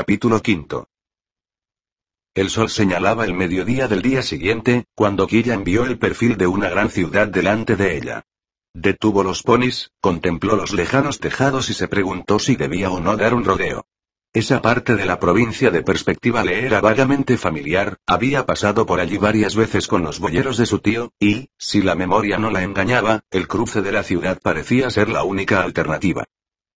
Capítulo quinto. El sol señalaba el mediodía del día siguiente, cuando Killian vio el perfil de una gran ciudad delante de ella. Detuvo los ponis, contempló los lejanos tejados y se preguntó si debía o no dar un rodeo. Esa parte de la provincia de perspectiva le era vagamente familiar, había pasado por allí varias veces con los boyeros de su tío, y, si la memoria no la engañaba, el cruce de la ciudad parecía ser la única alternativa.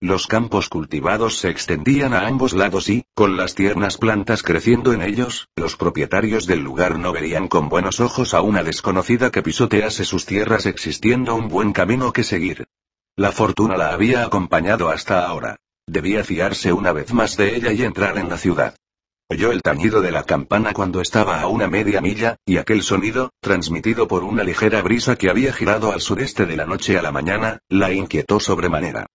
Los campos cultivados se extendían a ambos lados y, con las tiernas plantas creciendo en ellos, los propietarios del lugar no verían con buenos ojos a una desconocida que pisotease sus tierras existiendo un buen camino que seguir. La fortuna la había acompañado hasta ahora. Debía fiarse una vez más de ella y entrar en la ciudad. Oyó el tañido de la campana cuando estaba a una media milla, y aquel sonido, transmitido por una ligera brisa que había girado al sureste de la noche a la mañana, la inquietó sobremanera.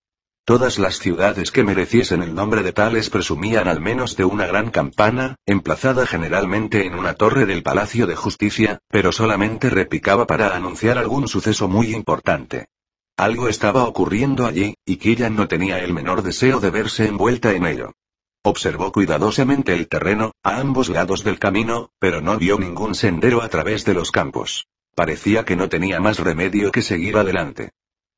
Todas las ciudades que mereciesen el nombre de tales presumían al menos de una gran campana, emplazada generalmente en una torre del Palacio de Justicia, pero solamente repicaba para anunciar algún suceso muy importante. Algo estaba ocurriendo allí, y Killian no tenía el menor deseo de verse envuelta en ello. Observó cuidadosamente el terreno, a ambos lados del camino, pero no vio ningún sendero a través de los campos. Parecía que no tenía más remedio que seguir adelante.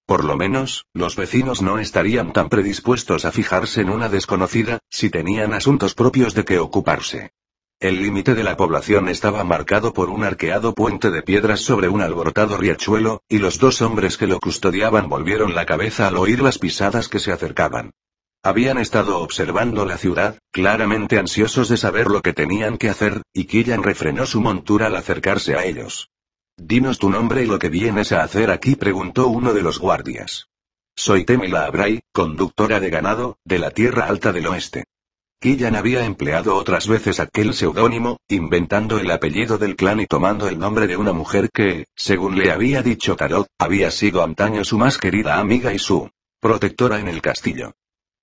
Por lo menos, los vecinos no estarían tan predispuestos a fijarse en una desconocida, si tenían asuntos propios de que ocuparse. El límite de la población estaba marcado por un arqueado puente de piedras sobre un alborotado riachuelo, y los dos hombres que lo custodiaban volvieron la cabeza al oír las pisadas que se acercaban. Habían estado observando la ciudad, claramente ansiosos de saber lo que tenían que hacer, y Killian refrenó su montura al acercarse a ellos. Dinos tu nombre y lo que vienes a hacer aquí, preguntó uno de los guardias. Soy Temila Abray, conductora de ganado, de la Tierra Alta del Oeste. Killian había empleado otras veces aquel seudónimo, inventando el apellido del clan y tomando el nombre de una mujer que, según le había dicho Tarot, había sido antaño su más querida amiga y su protectora en el castillo.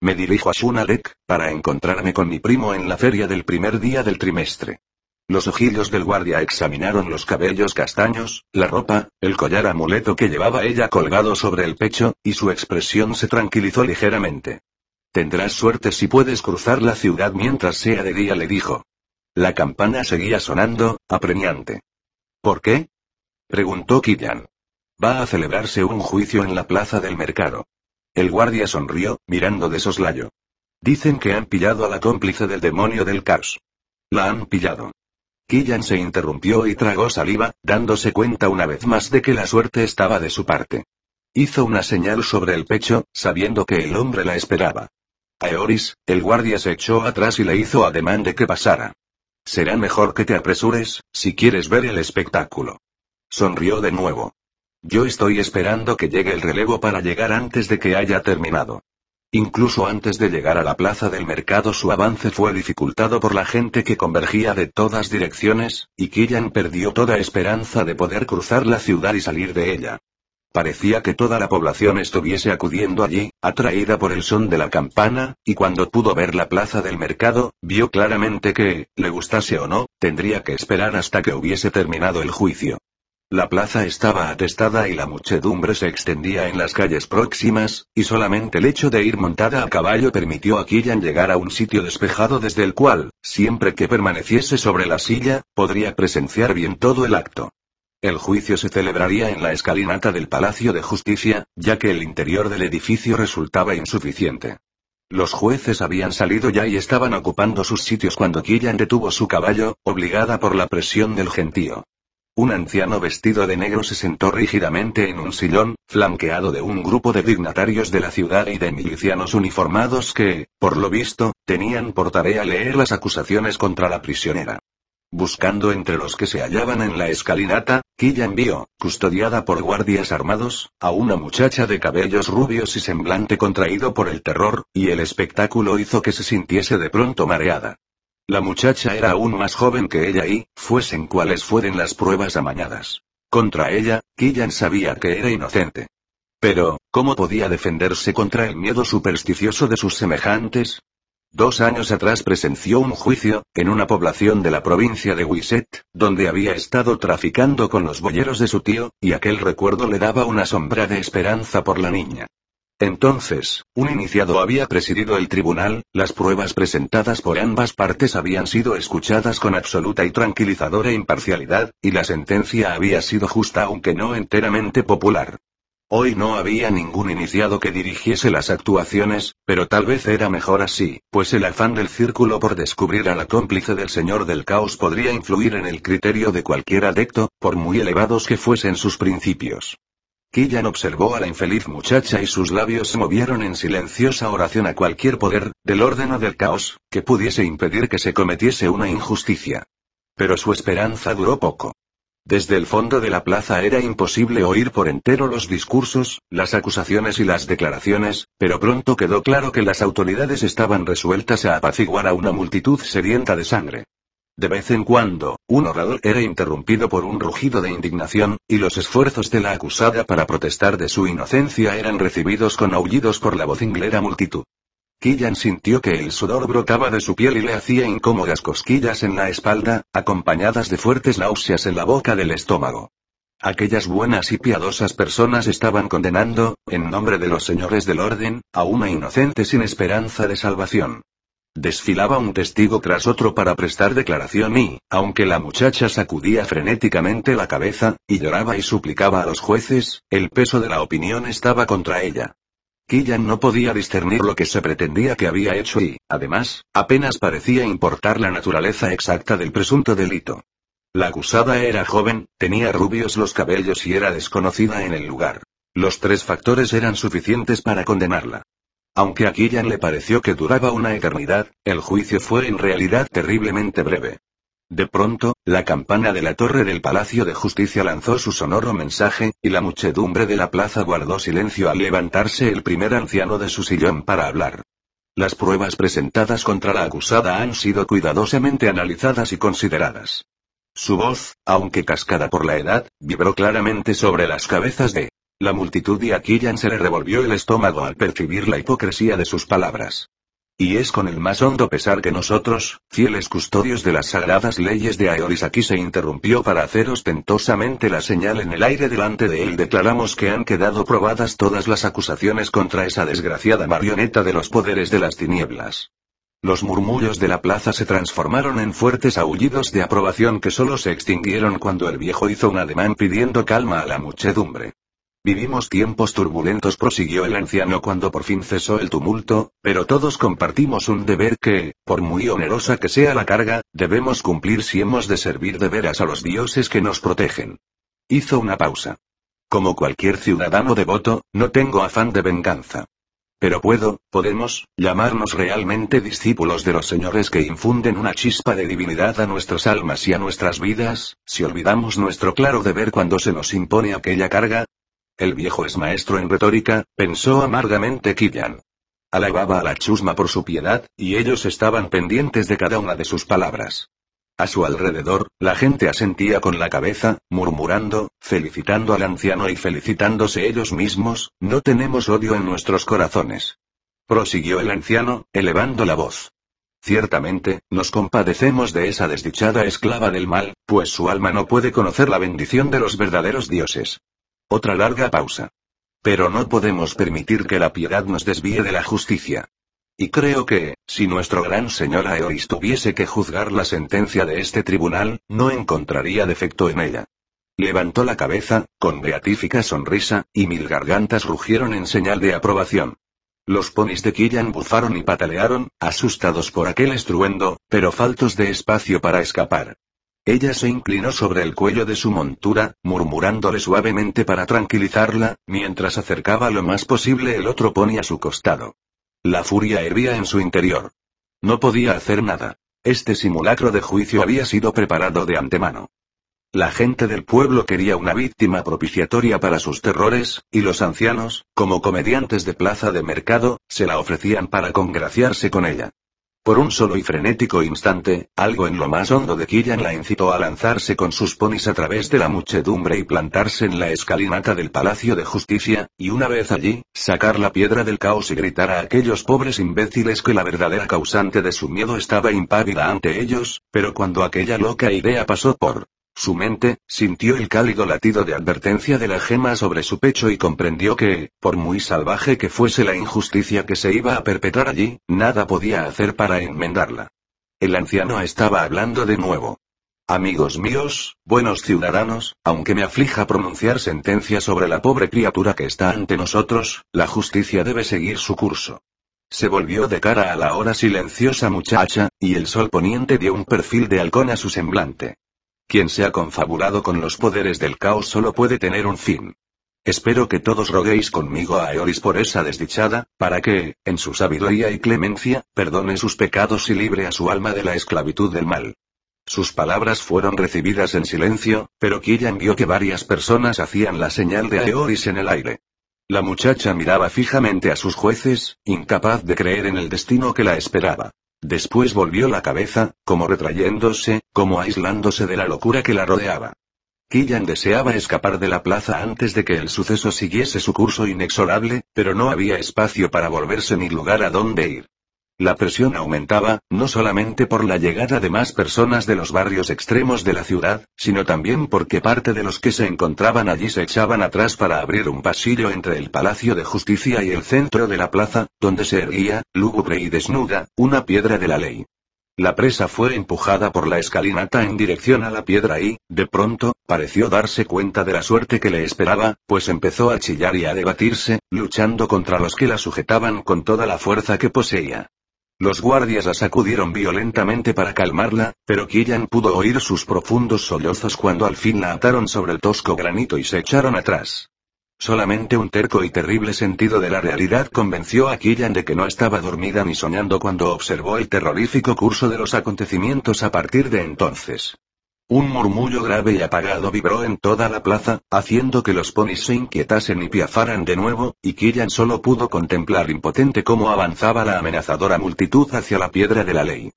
Me dirijo a Shunalek, para encontrarme con mi primo en la feria del primer día del trimestre. Los ojillos del guardia examinaron los cabellos castaños, la ropa, el collar amuleto que llevaba ella colgado sobre el pecho, y su expresión se tranquilizó ligeramente. Tendrás suerte si puedes cruzar la ciudad mientras sea de día, le dijo. La campana seguía sonando, apremiante. ¿Por qué? preguntó Killian. Va a celebrarse un juicio en la plaza del mercado. El guardia sonrió, mirando de soslayo. Dicen que han pillado a la cómplice del demonio del caos. La han pillado. Killian se interrumpió y tragó saliva, dándose cuenta una vez más de que la suerte estaba de su parte. Hizo una señal sobre el pecho, sabiendo que el hombre la esperaba. Aeoris, el guardia se echó atrás y le hizo ademán de que pasara. Será mejor que te apresures, si quieres ver el espectáculo. Sonrió de nuevo. Yo estoy esperando que llegue el relevo para llegar antes de que haya terminado. Incluso antes de llegar a la plaza del mercado su avance fue dificultado por la gente que convergía de todas direcciones, y Killian perdió toda esperanza de poder cruzar la ciudad y salir de ella. Parecía que toda la población estuviese acudiendo allí, atraída por el son de la campana, y cuando pudo ver la plaza del mercado, vio claramente que, le gustase o no, tendría que esperar hasta que hubiese terminado el juicio. La plaza estaba atestada y la muchedumbre se extendía en las calles próximas, y solamente el hecho de ir montada a caballo permitió a Killian llegar a un sitio despejado desde el cual, siempre que permaneciese sobre la silla, podría presenciar bien todo el acto. El juicio se celebraría en la escalinata del Palacio de Justicia, ya que el interior del edificio resultaba insuficiente. Los jueces habían salido ya y estaban ocupando sus sitios cuando Killian detuvo su caballo, obligada por la presión del gentío. Un anciano vestido de negro se sentó rígidamente en un sillón, flanqueado de un grupo de dignatarios de la ciudad y de milicianos uniformados que, por lo visto, tenían por tarea leer las acusaciones contra la prisionera. Buscando entre los que se hallaban en la escalinata, Killian vio, custodiada por guardias armados, a una muchacha de cabellos rubios y semblante contraído por el terror, y el espectáculo hizo que se sintiese de pronto mareada. La muchacha era aún más joven que ella y, fuesen cuales fueren las pruebas amañadas. Contra ella, Killian sabía que era inocente. Pero, ¿cómo podía defenderse contra el miedo supersticioso de sus semejantes? Dos años atrás presenció un juicio, en una población de la provincia de Wisset, donde había estado traficando con los boyeros de su tío, y aquel recuerdo le daba una sombra de esperanza por la niña. Entonces, un iniciado había presidido el tribunal, las pruebas presentadas por ambas partes habían sido escuchadas con absoluta y tranquilizadora imparcialidad, y la sentencia había sido justa aunque no enteramente popular. Hoy no había ningún iniciado que dirigiese las actuaciones, pero tal vez era mejor así, pues el afán del círculo por descubrir a la cómplice del señor del caos podría influir en el criterio de cualquier adecto, por muy elevados que fuesen sus principios. Killan observó a la infeliz muchacha y sus labios se movieron en silenciosa oración a cualquier poder, del orden o del caos, que pudiese impedir que se cometiese una injusticia. Pero su esperanza duró poco. Desde el fondo de la plaza era imposible oír por entero los discursos, las acusaciones y las declaraciones, pero pronto quedó claro que las autoridades estaban resueltas a apaciguar a una multitud sedienta de sangre. De vez en cuando, un orador era interrumpido por un rugido de indignación, y los esfuerzos de la acusada para protestar de su inocencia eran recibidos con aullidos por la vocinglera multitud. Killian sintió que el sudor brotaba de su piel y le hacía incómodas cosquillas en la espalda, acompañadas de fuertes náuseas en la boca del estómago. Aquellas buenas y piadosas personas estaban condenando, en nombre de los señores del orden, a una inocente sin esperanza de salvación. Desfilaba un testigo tras otro para prestar declaración y, aunque la muchacha sacudía frenéticamente la cabeza, y lloraba y suplicaba a los jueces, el peso de la opinión estaba contra ella. Killian no podía discernir lo que se pretendía que había hecho y, además, apenas parecía importar la naturaleza exacta del presunto delito. La acusada era joven, tenía rubios los cabellos y era desconocida en el lugar. Los tres factores eran suficientes para condenarla. Aunque a Killian le pareció que duraba una eternidad, el juicio fue en realidad terriblemente breve. De pronto, la campana de la torre del Palacio de Justicia lanzó su sonoro mensaje, y la muchedumbre de la plaza guardó silencio al levantarse el primer anciano de su sillón para hablar. Las pruebas presentadas contra la acusada han sido cuidadosamente analizadas y consideradas. Su voz, aunque cascada por la edad, vibró claramente sobre las cabezas de la multitud y a se le revolvió el estómago al percibir la hipocresía de sus palabras. Y es con el más hondo pesar que nosotros, fieles custodios de las sagradas leyes de Aeoris aquí se interrumpió para hacer ostentosamente la señal en el aire delante de él declaramos que han quedado probadas todas las acusaciones contra esa desgraciada marioneta de los poderes de las tinieblas. Los murmullos de la plaza se transformaron en fuertes aullidos de aprobación que solo se extinguieron cuando el viejo hizo un ademán pidiendo calma a la muchedumbre. Vivimos tiempos turbulentos, prosiguió el anciano cuando por fin cesó el tumulto, pero todos compartimos un deber que, por muy onerosa que sea la carga, debemos cumplir si hemos de servir de veras a los dioses que nos protegen. Hizo una pausa. Como cualquier ciudadano devoto, no tengo afán de venganza. Pero puedo, podemos, llamarnos realmente discípulos de los señores que infunden una chispa de divinidad a nuestras almas y a nuestras vidas, si olvidamos nuestro claro deber cuando se nos impone aquella carga, el viejo es maestro en retórica, pensó amargamente Killian. Alababa a la chusma por su piedad, y ellos estaban pendientes de cada una de sus palabras. A su alrededor, la gente asentía con la cabeza, murmurando, felicitando al anciano y felicitándose ellos mismos, no tenemos odio en nuestros corazones. Prosiguió el anciano, elevando la voz. Ciertamente, nos compadecemos de esa desdichada esclava del mal, pues su alma no puede conocer la bendición de los verdaderos dioses. Otra larga pausa. Pero no podemos permitir que la piedad nos desvíe de la justicia. Y creo que, si nuestro gran señor Aeoris tuviese que juzgar la sentencia de este tribunal, no encontraría defecto en ella. Levantó la cabeza, con beatífica sonrisa, y mil gargantas rugieron en señal de aprobación. Los ponis de Killan bufaron y patalearon, asustados por aquel estruendo, pero faltos de espacio para escapar. Ella se inclinó sobre el cuello de su montura, murmurándole suavemente para tranquilizarla, mientras acercaba lo más posible el otro pony a su costado. La furia hervía en su interior. No podía hacer nada. Este simulacro de juicio había sido preparado de antemano. La gente del pueblo quería una víctima propiciatoria para sus terrores, y los ancianos, como comediantes de plaza de mercado, se la ofrecían para congraciarse con ella. Por un solo y frenético instante, algo en lo más hondo de Killian la incitó a lanzarse con sus ponis a través de la muchedumbre y plantarse en la escalinata del Palacio de Justicia, y una vez allí, sacar la piedra del caos y gritar a aquellos pobres imbéciles que la verdadera causante de su miedo estaba impávida ante ellos, pero cuando aquella loca idea pasó por Su mente, sintió el cálido latido de advertencia de la gema sobre su pecho y comprendió que, por muy salvaje que fuese la injusticia que se iba a perpetrar allí, nada podía hacer para enmendarla. El anciano estaba hablando de nuevo. Amigos míos, buenos ciudadanos, aunque me aflija pronunciar sentencia sobre la pobre criatura que está ante nosotros, la justicia debe seguir su curso. Se volvió de cara a la ahora silenciosa muchacha, y el sol poniente dio un perfil de halcón a su semblante. Quien se ha confabulado con los poderes del caos solo puede tener un fin. Espero que todos roguéis conmigo a Eoris por esa desdichada, para que, en su sabiduría y clemencia, perdone sus pecados y libre a su alma de la esclavitud del mal. Sus palabras fueron recibidas en silencio, pero Killian vio que varias personas hacían la señal de Eoris en el aire. La muchacha miraba fijamente a sus jueces, incapaz de creer en el destino que la esperaba. Después volvió la cabeza, como retrayéndose, como aislándose de la locura que la rodeaba. Killian deseaba escapar de la plaza antes de que el suceso siguiese su curso inexorable, pero no había espacio para volverse ni lugar a dónde ir. La presión aumentaba, no solamente por la llegada de más personas de los barrios extremos de la ciudad, sino también porque parte de los que se encontraban allí se echaban atrás para abrir un pasillo entre el Palacio de Justicia y el centro de la plaza, donde se erguía, lúgubre y desnuda, una piedra de la ley. La presa fue empujada por la escalinata en dirección a la piedra y, de pronto, pareció darse cuenta de la suerte que le esperaba, pues empezó a chillar y a debatirse, luchando contra los que la sujetaban con toda la fuerza que poseía. Los guardias la sacudieron violentamente para calmarla, pero Killian pudo oír sus profundos sollozos cuando al fin la ataron sobre el tosco granito y se echaron atrás. Solamente un terco y terrible sentido de la realidad convenció a Killian de que no estaba dormida ni soñando cuando observó el terrorífico curso de los acontecimientos a partir de entonces. Un murmullo grave y apagado vibró en toda la plaza, haciendo que los ponis se inquietasen y piafaran de nuevo, y Killian solo pudo contemplar impotente cómo avanzaba la amenazadora multitud hacia la piedra de la ley.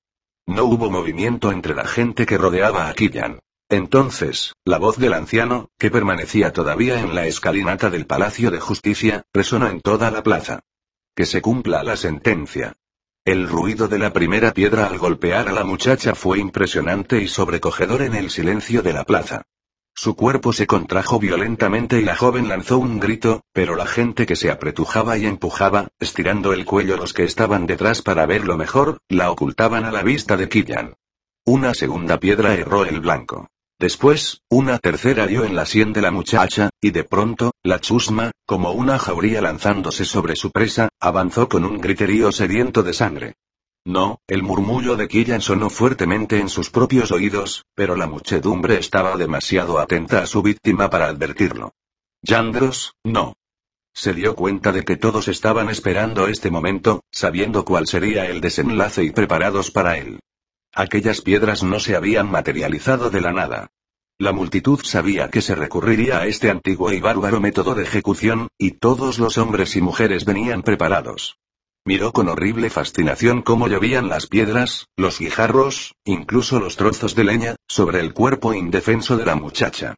No hubo movimiento entre la gente que rodeaba a Killian. Entonces, la voz del anciano, que permanecía todavía en la escalinata del Palacio de Justicia, resonó en toda la plaza. Que se cumpla la sentencia. El ruido de la primera piedra al golpear a la muchacha fue impresionante y sobrecogedor en el silencio de la plaza. Su cuerpo se contrajo violentamente y la joven lanzó un grito, pero la gente que se apretujaba y empujaba, estirando el cuello los que estaban detrás para verlo mejor, la ocultaban a la vista de Killian. Una segunda piedra erró el blanco. Después, una tercera dio en la sien de la muchacha, y de pronto, la chusma, como una jauría lanzándose sobre su presa, avanzó con un griterío sediento de sangre. No, el murmullo de Killian sonó fuertemente en sus propios oídos, pero la muchedumbre estaba demasiado atenta a su víctima para advertirlo. Yandros, no. Se dio cuenta de que todos estaban esperando este momento, sabiendo cuál sería el desenlace y preparados para él. Aquellas piedras no se habían materializado de la nada. La multitud sabía que se recurriría a este antiguo y bárbaro método de ejecución, y todos los hombres y mujeres venían preparados. Miró con horrible fascinación cómo llovían las piedras, los guijarros, incluso los trozos de leña, sobre el cuerpo indefenso de la muchacha.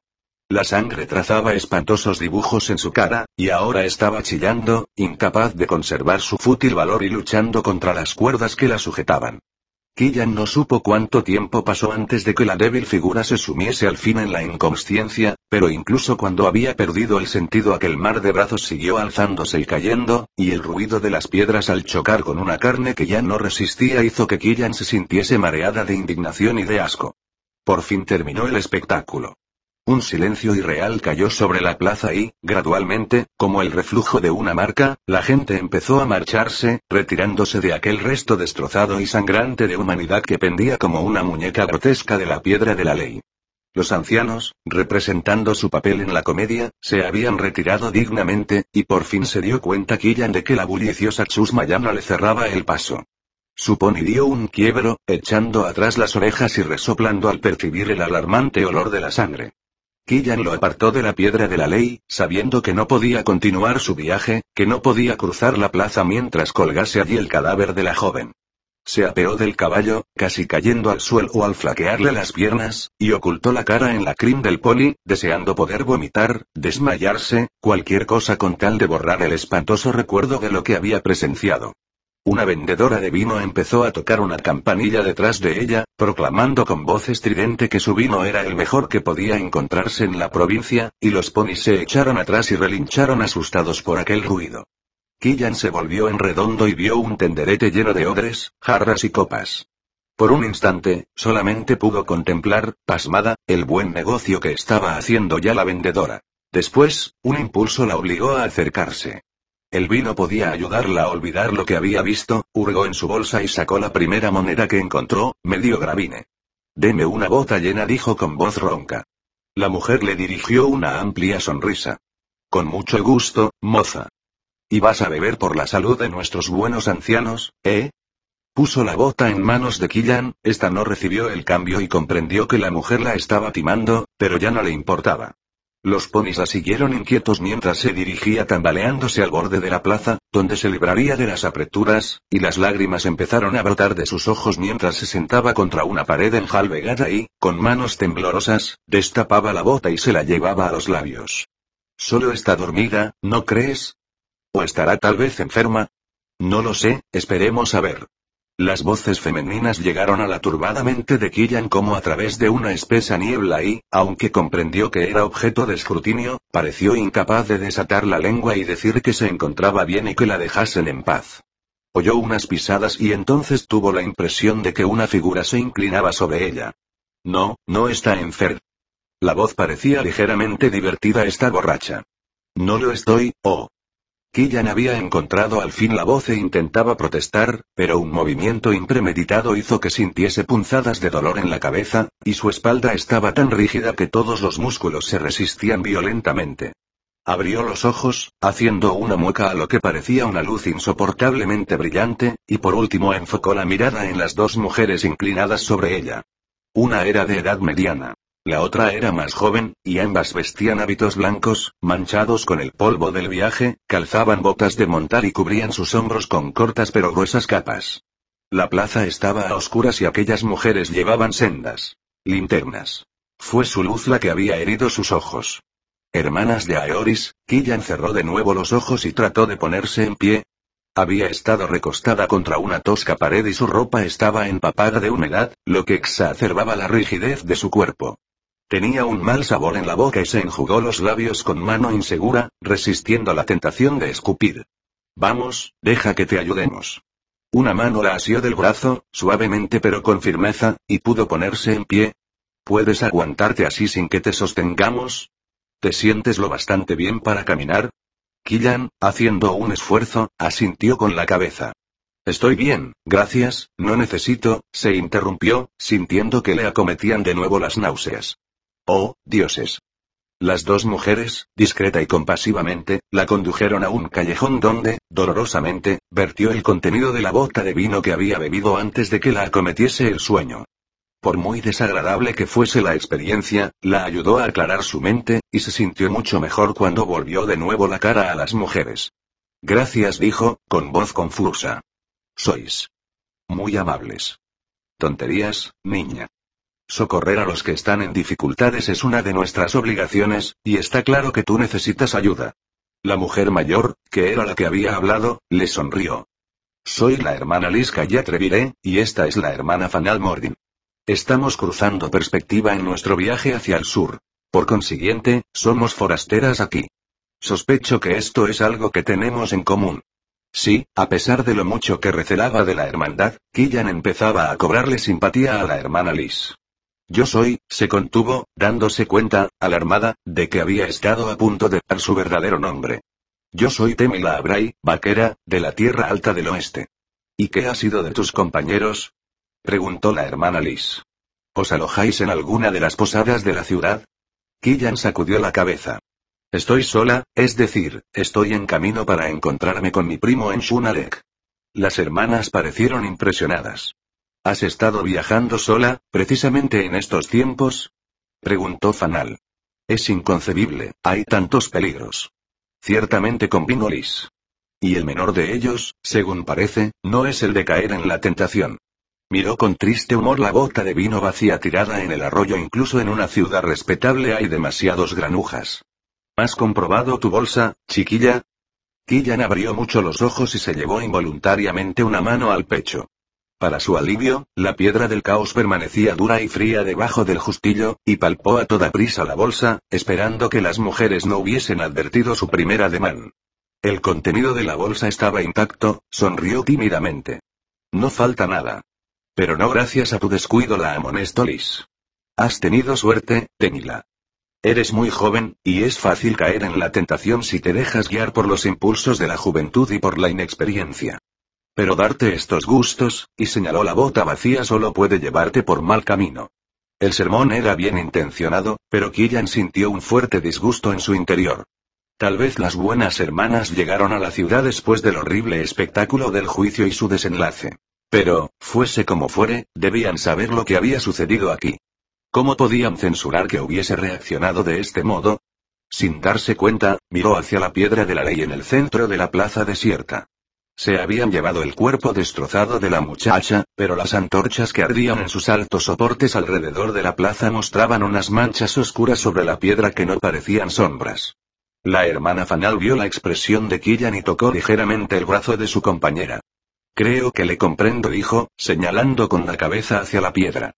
La sangre trazaba espantosos dibujos en su cara, y ahora estaba chillando, incapaz de conservar su fútil valor y luchando contra las cuerdas que la sujetaban. Killian no supo cuánto tiempo pasó antes de que la débil figura se sumiese al fin en la inconsciencia, pero incluso cuando había perdido el sentido aquel mar de brazos siguió alzándose y cayendo, y el ruido de las piedras al chocar con una carne que ya no resistía hizo que Killian se sintiese mareada de indignación y de asco. Por fin terminó el espectáculo. Un silencio irreal cayó sobre la plaza y, gradualmente, como el reflujo de una marca, la gente empezó a marcharse, retirándose de aquel resto destrozado y sangrante de humanidad que pendía como una muñeca grotesca de la piedra de la ley. Los ancianos, representando su papel en la comedia, se habían retirado dignamente, y por fin se dio cuenta Killian de que la bulliciosa chusma ya no le cerraba el paso. Su dio un quiebro, echando atrás las orejas y resoplando al percibir el alarmante olor de la sangre. Killian lo apartó de la piedra de la ley, sabiendo que no podía continuar su viaje, que no podía cruzar la plaza mientras colgase allí el cadáver de la joven. Se apeó del caballo, casi cayendo al suelo al flaquearle las piernas, y ocultó la cara en la crin del pony, deseando poder vomitar, desmayarse, cualquier cosa con tal de borrar el espantoso recuerdo de lo que había presenciado. Una vendedora de vino empezó a tocar una campanilla detrás de ella, proclamando con voz estridente que su vino era el mejor que podía encontrarse en la provincia, y los ponis se echaron atrás y relincharon asustados por aquel ruido. Killan se volvió en redondo y vio un tenderete lleno de odres, jarras y copas. Por un instante, solamente pudo contemplar, pasmada, el buen negocio que estaba haciendo ya la vendedora. Después, un impulso la obligó a acercarse. El vino podía ayudarla a olvidar lo que había visto, hurgó en su bolsa y sacó la primera moneda que encontró, medio gravine. Deme una bota llena, dijo con voz ronca. La mujer le dirigió una amplia sonrisa. Con mucho gusto, moza. ¿Y vas a beber por la salud de nuestros buenos ancianos, eh? Puso la bota en manos de Killan, esta no recibió el cambio y comprendió que la mujer la estaba timando, pero ya no le importaba. Los ponis la siguieron inquietos mientras se dirigía tambaleándose al borde de la plaza, donde se libraría de las apreturas, y las lágrimas empezaron a brotar de sus ojos mientras se sentaba contra una pared enjalbegada y, con manos temblorosas, destapaba la bota y se la llevaba a los labios. Solo está dormida, ¿no crees? ¿O estará tal vez enferma? No lo sé, esperemos a ver. Las voces femeninas llegaron a la turbada mente de Killan como a través de una espesa niebla y, aunque comprendió que era objeto de escrutinio, pareció incapaz de desatar la lengua y decir que se encontraba bien y que la dejasen en paz. Oyó unas pisadas y entonces tuvo la impresión de que una figura se inclinaba sobre ella. No, no está enferma. La voz parecía ligeramente divertida. Está borracha. No lo estoy, oh. Killan había encontrado al fin la voz e intentaba protestar, pero un movimiento impremeditado hizo que sintiese punzadas de dolor en la cabeza, y su espalda estaba tan rígida que todos los músculos se resistían violentamente. Abrió los ojos, haciendo una mueca a lo que parecía una luz insoportablemente brillante, y por último enfocó la mirada en las dos mujeres inclinadas sobre ella. Una era de edad mediana. La otra era más joven, y ambas vestían hábitos blancos, manchados con el polvo del viaje, calzaban botas de montar y cubrían sus hombros con cortas pero gruesas capas. La plaza estaba a oscuras y aquellas mujeres llevaban sendas. Linternas. Fue su luz la que había herido sus ojos. Hermanas de Aeoris, Killan cerró de nuevo los ojos y trató de ponerse en pie. Había estado recostada contra una tosca pared y su ropa estaba empapada de humedad, lo que exacerbaba la rigidez de su cuerpo. Tenía un mal sabor en la boca y se enjugó los labios con mano insegura, resistiendo la tentación de escupir. Vamos, deja que te ayudemos. Una mano la asió del brazo, suavemente pero con firmeza, y pudo ponerse en pie. ¿Puedes aguantarte así sin que te sostengamos? ¿Te sientes lo bastante bien para caminar? Killan, haciendo un esfuerzo, asintió con la cabeza. Estoy bien, gracias, no necesito, se interrumpió, sintiendo que le acometían de nuevo las náuseas. Oh, dioses. Las dos mujeres, discreta y compasivamente, la condujeron a un callejón donde, dolorosamente, vertió el contenido de la bota de vino que había bebido antes de que la acometiese el sueño. Por muy desagradable que fuese la experiencia, la ayudó a aclarar su mente, y se sintió mucho mejor cuando volvió de nuevo la cara a las mujeres. Gracias, dijo, con voz confusa. Sois muy amables. Tonterías, niña. Socorrer a los que están en dificultades es una de nuestras obligaciones, y está claro que tú necesitas ayuda. La mujer mayor, que era la que había hablado, le sonrió. Soy la hermana Liska y atreviré, y esta es la hermana Fanal Mordin. Estamos cruzando perspectiva en nuestro viaje hacia el sur. Por consiguiente, somos forasteras aquí. Sospecho que esto es algo que tenemos en común. Sí, a pesar de lo mucho que recelaba de la hermandad, Killan empezaba a cobrarle simpatía a la hermana Liz. Yo soy, se contuvo, dándose cuenta, alarmada, de que había estado a punto de dar su verdadero nombre. Yo soy Temila Abray, vaquera, de la Tierra Alta del Oeste. ¿Y qué ha sido de tus compañeros? preguntó la hermana Liz. ¿Os alojáis en alguna de las posadas de la ciudad? Killan sacudió la cabeza. Estoy sola, es decir, estoy en camino para encontrarme con mi primo en Shunarek. Las hermanas parecieron impresionadas. ¿Has estado viajando sola, precisamente en estos tiempos? Preguntó Fanal. Es inconcebible, hay tantos peligros. Ciertamente convino Liz. Y el menor de ellos, según parece, no es el de caer en la tentación. Miró con triste humor la bota de vino vacía tirada en el arroyo. Incluso en una ciudad respetable hay demasiados granujas. ¿Has comprobado tu bolsa, chiquilla? Killan abrió mucho los ojos y se llevó involuntariamente una mano al pecho. Para su alivio, la piedra del caos permanecía dura y fría debajo del justillo, y palpó a toda prisa la bolsa, esperando que las mujeres no hubiesen advertido su primer ademán. El contenido de la bolsa estaba intacto, sonrió tímidamente. No falta nada. Pero no gracias a tu descuido la amonestó Liz. Has tenido suerte, Temila. Eres muy joven, y es fácil caer en la tentación si te dejas guiar por los impulsos de la juventud y por la inexperiencia. Pero darte estos gustos, y señaló la bota vacía solo puede llevarte por mal camino. El sermón era bien intencionado, pero Killian sintió un fuerte disgusto en su interior. Tal vez las buenas hermanas llegaron a la ciudad después del horrible espectáculo del juicio y su desenlace. Pero, fuese como fuere, debían saber lo que había sucedido aquí. ¿Cómo podían censurar que hubiese reaccionado de este modo? Sin darse cuenta, miró hacia la piedra de la ley en el centro de la plaza desierta. Se habían llevado el cuerpo destrozado de la muchacha, pero las antorchas que ardían en sus altos soportes alrededor de la plaza mostraban unas manchas oscuras sobre la piedra que no parecían sombras. La hermana Fanal vio la expresión de Killan y tocó ligeramente el brazo de su compañera. Creo que le comprendo, dijo, señalando con la cabeza hacia la piedra.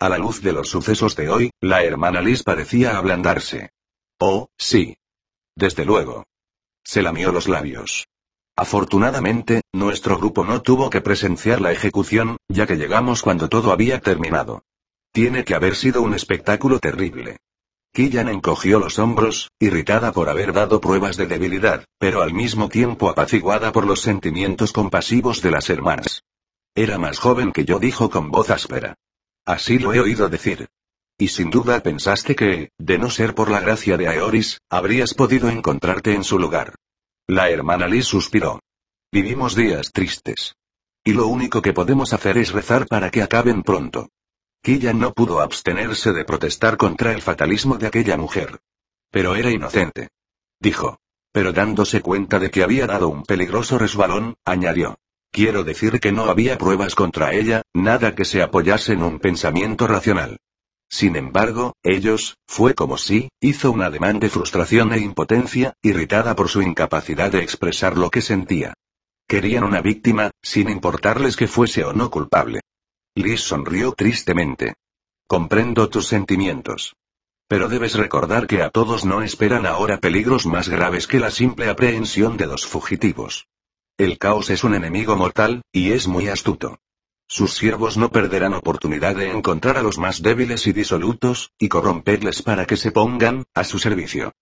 A la luz de los sucesos de hoy, la hermana Liz parecía ablandarse. Oh, sí. Desde luego. Se lamió los labios. Afortunadamente, nuestro grupo no tuvo que presenciar la ejecución, ya que llegamos cuando todo había terminado. Tiene que haber sido un espectáculo terrible. Killan encogió los hombros, irritada por haber dado pruebas de debilidad, pero al mismo tiempo apaciguada por los sentimientos compasivos de las hermanas. Era más joven que yo, dijo con voz áspera. Así lo he oído decir. Y sin duda pensaste que, de no ser por la gracia de Aeoris, habrías podido encontrarte en su lugar. La hermana Liz suspiró. Vivimos días tristes. Y lo único que podemos hacer es rezar para que acaben pronto. Killian no pudo abstenerse de protestar contra el fatalismo de aquella mujer. Pero era inocente. Dijo. Pero dándose cuenta de que había dado un peligroso resbalón, añadió. Quiero decir que no había pruebas contra ella, nada que se apoyase en un pensamiento racional. Sin embargo, ellos, fue como si, hizo un ademán de frustración e impotencia, irritada por su incapacidad de expresar lo que sentía. Querían una víctima, sin importarles que fuese o no culpable. Liz sonrió tristemente. Comprendo tus sentimientos. Pero debes recordar que a todos no esperan ahora peligros más graves que la simple aprehensión de dos fugitivos. El caos es un enemigo mortal, y es muy astuto. Sus siervos no perderán oportunidad de encontrar a los más débiles y disolutos, y corromperles para que se pongan, a su servicio.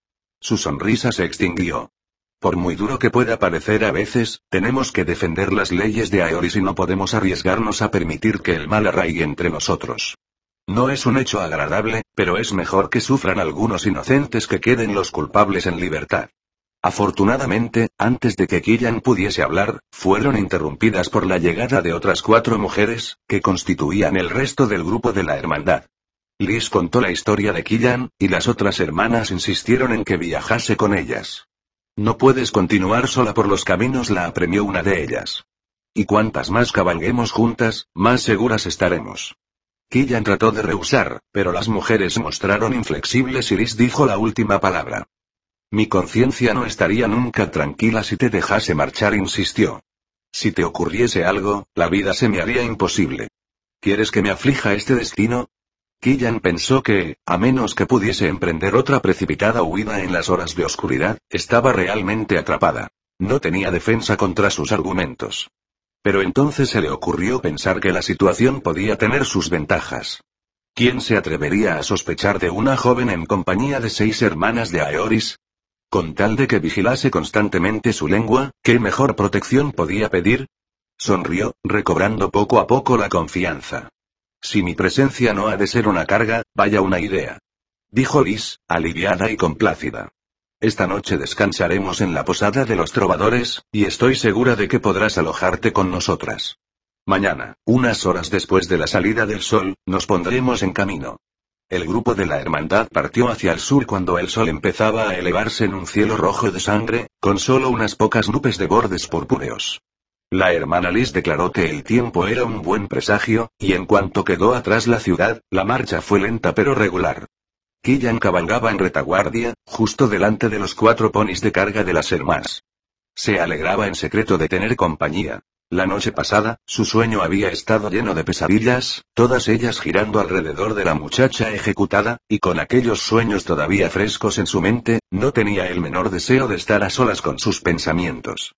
Su sonrisa se extinguió. Por muy duro que pueda parecer a veces, tenemos que defender las leyes de Aeoris y no podemos arriesgarnos a permitir que el mal arraigue entre nosotros. No es un hecho agradable, pero es mejor que sufran algunos inocentes que queden los culpables en libertad. Afortunadamente, antes de que Killian pudiese hablar, fueron interrumpidas por la llegada de otras cuatro mujeres, que constituían el resto del grupo de la hermandad. Liz contó la historia de Killian, y las otras hermanas insistieron en que viajase con ellas. No puedes continuar sola por los caminos, la apremió una de ellas. Y cuantas más cabalguemos juntas, más seguras estaremos. Killian trató de rehusar, pero las mujeres mostraron inflexibles y Liz dijo la última palabra. Mi conciencia no estaría nunca tranquila si te dejase marchar, insistió. Si te ocurriese algo, la vida se me haría imposible. ¿Quieres que me aflija este destino? Killan pensó que, a menos que pudiese emprender otra precipitada huida en las horas de oscuridad, estaba realmente atrapada. No tenía defensa contra sus argumentos. Pero entonces se le ocurrió pensar que la situación podía tener sus ventajas. ¿Quién se atrevería a sospechar de una joven en compañía de seis hermanas de Aeoris? Con tal de que vigilase constantemente su lengua, ¿qué mejor protección podía pedir? Sonrió, recobrando poco a poco la confianza. Si mi presencia no ha de ser una carga, vaya una idea. Dijo Liz, aliviada y complácida. Esta noche descansaremos en la posada de los trovadores, y estoy segura de que podrás alojarte con nosotras. Mañana, unas horas después de la salida del sol, nos pondremos en camino. El grupo de la hermandad partió hacia el sur cuando el sol empezaba a elevarse en un cielo rojo de sangre, con solo unas pocas nubes de bordes purpúreos. La hermana Liz declaró que el tiempo era un buen presagio, y en cuanto quedó atrás la ciudad, la marcha fue lenta pero regular. Killan cabalgaba en retaguardia, justo delante de los cuatro ponis de carga de las hermanas. Se alegraba en secreto de tener compañía. La noche pasada, su sueño había estado lleno de pesadillas, todas ellas girando alrededor de la muchacha ejecutada, y con aquellos sueños todavía frescos en su mente, no tenía el menor deseo de estar a solas con sus pensamientos.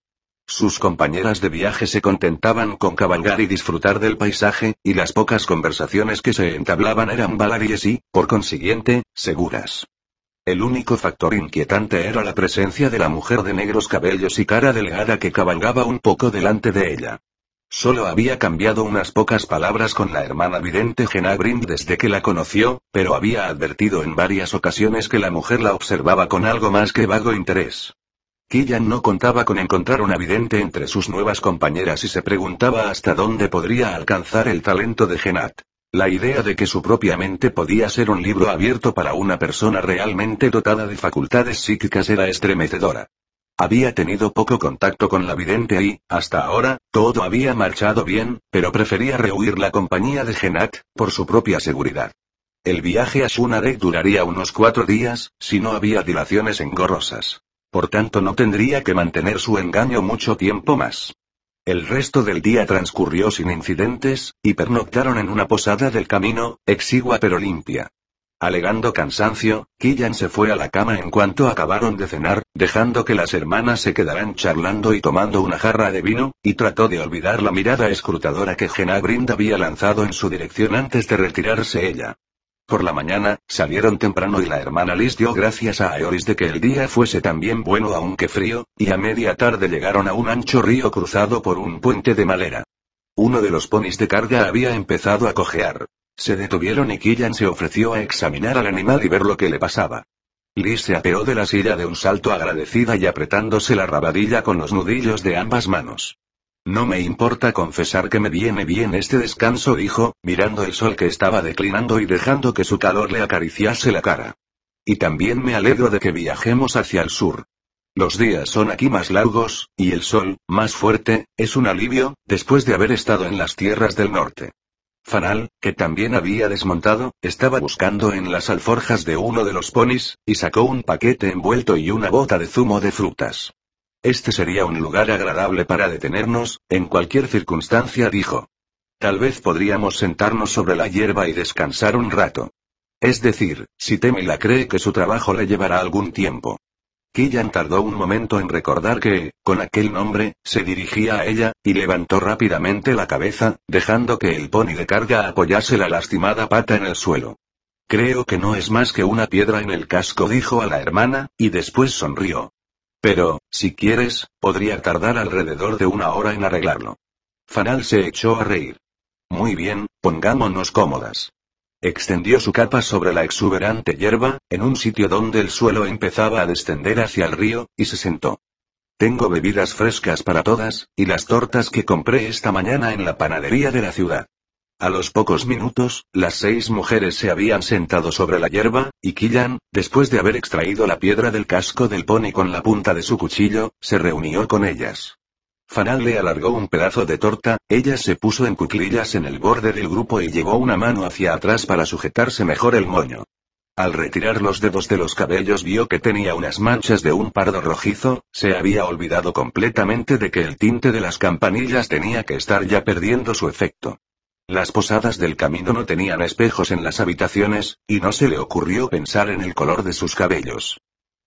Sus compañeras de viaje se contentaban con cabalgar y disfrutar del paisaje, y las pocas conversaciones que se entablaban eran baladíes y, por consiguiente, seguras. El único factor inquietante era la presencia de la mujer de negros cabellos y cara delgada que cabalgaba un poco delante de ella. Solo había cambiado unas pocas palabras con la hermana vidente Genagrin desde que la conoció, pero había advertido en varias ocasiones que la mujer la observaba con algo más que vago interés. Killian no contaba con encontrar una vidente entre sus nuevas compañeras y se preguntaba hasta dónde podría alcanzar el talento de Genat. La idea de que su propia mente podía ser un libro abierto para una persona realmente dotada de facultades psíquicas era estremecedora. Había tenido poco contacto con la vidente y, hasta ahora, todo había marchado bien, pero prefería rehuir la compañía de Genat, por su propia seguridad. El viaje a Shunarek duraría unos cuatro días, si no había dilaciones engorrosas. Por tanto no tendría que mantener su engaño mucho tiempo más. El resto del día transcurrió sin incidentes, y pernoctaron en una posada del camino, exigua pero limpia. Alegando cansancio, Killian se fue a la cama en cuanto acabaron de cenar, dejando que las hermanas se quedaran charlando y tomando una jarra de vino, y trató de olvidar la mirada escrutadora que Genabrind había lanzado en su dirección antes de retirarse ella. Por la mañana, salieron temprano y la hermana Liz dio gracias a Aeoris de que el día fuese también bueno aunque frío, y a media tarde llegaron a un ancho río cruzado por un puente de madera. Uno de los ponis de carga había empezado a cojear. Se detuvieron y Killian se ofreció a examinar al animal y ver lo que le pasaba. Liz se apeó de la silla de un salto agradecida y apretándose la rabadilla con los nudillos de ambas manos. No me importa confesar que me viene bien este descanso, dijo, mirando el sol que estaba declinando y dejando que su calor le acariciase la cara. Y también me alegro de que viajemos hacia el sur. Los días son aquí más largos, y el sol, más fuerte, es un alivio, después de haber estado en las tierras del norte. Fanal, que también había desmontado, estaba buscando en las alforjas de uno de los ponis, y sacó un paquete envuelto y una bota de zumo de frutas. Este sería un lugar agradable para detenernos, en cualquier circunstancia dijo. Tal vez podríamos sentarnos sobre la hierba y descansar un rato. Es decir, si la cree que su trabajo le llevará algún tiempo. Killian tardó un momento en recordar que, con aquel nombre, se dirigía a ella, y levantó rápidamente la cabeza, dejando que el pony de carga apoyase la lastimada pata en el suelo. Creo que no es más que una piedra en el casco, dijo a la hermana, y después sonrió. Pero, si quieres, podría tardar alrededor de una hora en arreglarlo. Fanal se echó a reír. Muy bien, pongámonos cómodas. Extendió su capa sobre la exuberante hierba, en un sitio donde el suelo empezaba a descender hacia el río, y se sentó. Tengo bebidas frescas para todas, y las tortas que compré esta mañana en la panadería de la ciudad. A los pocos minutos, las seis mujeres se habían sentado sobre la hierba, y Killan, después de haber extraído la piedra del casco del pony con la punta de su cuchillo, se reunió con ellas. Fanal le alargó un pedazo de torta, ella se puso en cuclillas en el borde del grupo y llevó una mano hacia atrás para sujetarse mejor el moño. Al retirar los dedos de los cabellos vio que tenía unas manchas de un pardo rojizo, se había olvidado completamente de que el tinte de las campanillas tenía que estar ya perdiendo su efecto. Las posadas del camino no tenían espejos en las habitaciones, y no se le ocurrió pensar en el color de sus cabellos.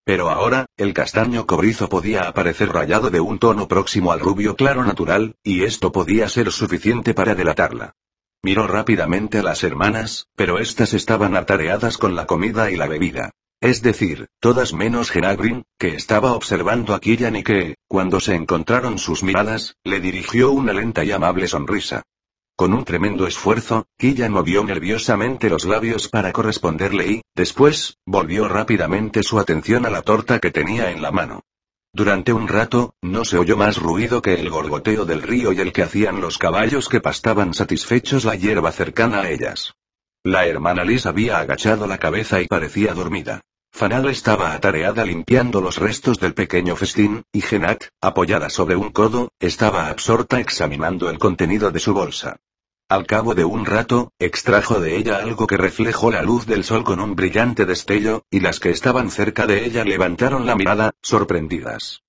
Pero ahora, el castaño cobrizo podía aparecer rayado de un tono próximo al rubio claro natural, y esto podía ser suficiente para delatarla. Miró rápidamente a las hermanas, pero éstas estaban atareadas con la comida y la bebida. Es decir, todas menos Genagrin, que estaba observando a Killian y que, cuando se encontraron sus miradas, le dirigió una lenta y amable sonrisa. Con un tremendo esfuerzo, Killian movió nerviosamente los labios para corresponderle y, después, volvió rápidamente su atención a la torta que tenía en la mano. Durante un rato, no se oyó más ruido que el gorgoteo del río y el que hacían los caballos que pastaban satisfechos la hierba cercana a ellas. La hermana Liz había agachado la cabeza y parecía dormida. Fanal estaba atareada limpiando los restos del pequeño festín, y Genat, apoyada sobre un codo, estaba absorta examinando el contenido de su bolsa. Al cabo de un rato, extrajo de ella algo que reflejó la luz del sol con un brillante destello, y las que estaban cerca de ella levantaron la mirada, sorprendidas.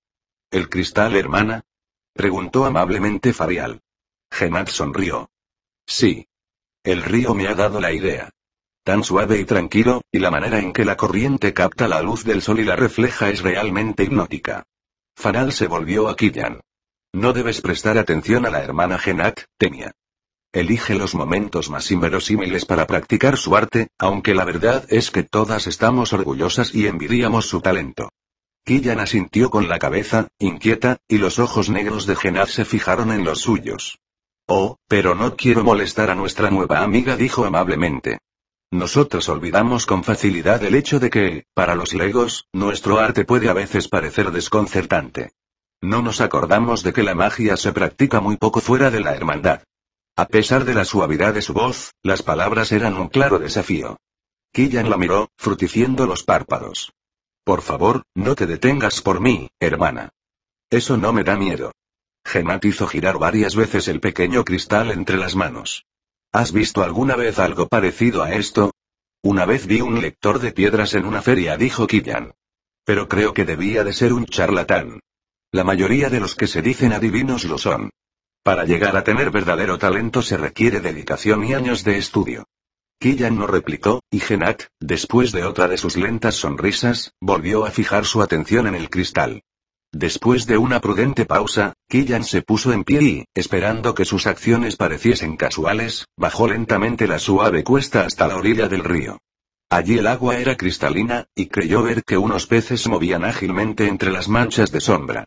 ¿El cristal, hermana? Preguntó amablemente Farial. Genat sonrió. Sí. El río me ha dado la idea. Tan suave y tranquilo, y la manera en que la corriente capta la luz del sol y la refleja es realmente hipnótica. Faral se volvió a Killian. No debes prestar atención a la hermana Genat, temía. Elige los momentos más inverosímiles para practicar su arte, aunque la verdad es que todas estamos orgullosas y envidiamos su talento. Killian asintió con la cabeza, inquieta, y los ojos negros de Genat se fijaron en los suyos. Oh, pero no quiero molestar a nuestra nueva amiga, dijo amablemente. Nosotros olvidamos con facilidad el hecho de que, para los legos, nuestro arte puede a veces parecer desconcertante. No nos acordamos de que la magia se practica muy poco fuera de la hermandad. A pesar de la suavidad de su voz, las palabras eran un claro desafío. Killian la miró, fruticiendo los párpados. Por favor, no te detengas por mí, hermana. Eso no me da miedo. Genat hizo girar varias veces el pequeño cristal entre las manos. ¿Has visto alguna vez algo parecido a esto? Una vez vi un lector de piedras en una feria, dijo Killian. Pero creo que debía de ser un charlatán. La mayoría de los que se dicen adivinos lo son. Para llegar a tener verdadero talento se requiere dedicación y años de estudio. Killian no replicó, y Genat, después de otra de sus lentas sonrisas, volvió a fijar su atención en el cristal. Después de una prudente pausa, Killian se puso en pie y, esperando que sus acciones pareciesen casuales, bajó lentamente la suave cuesta hasta la orilla del río. Allí el agua era cristalina, y creyó ver que unos peces movían ágilmente entre las manchas de sombra.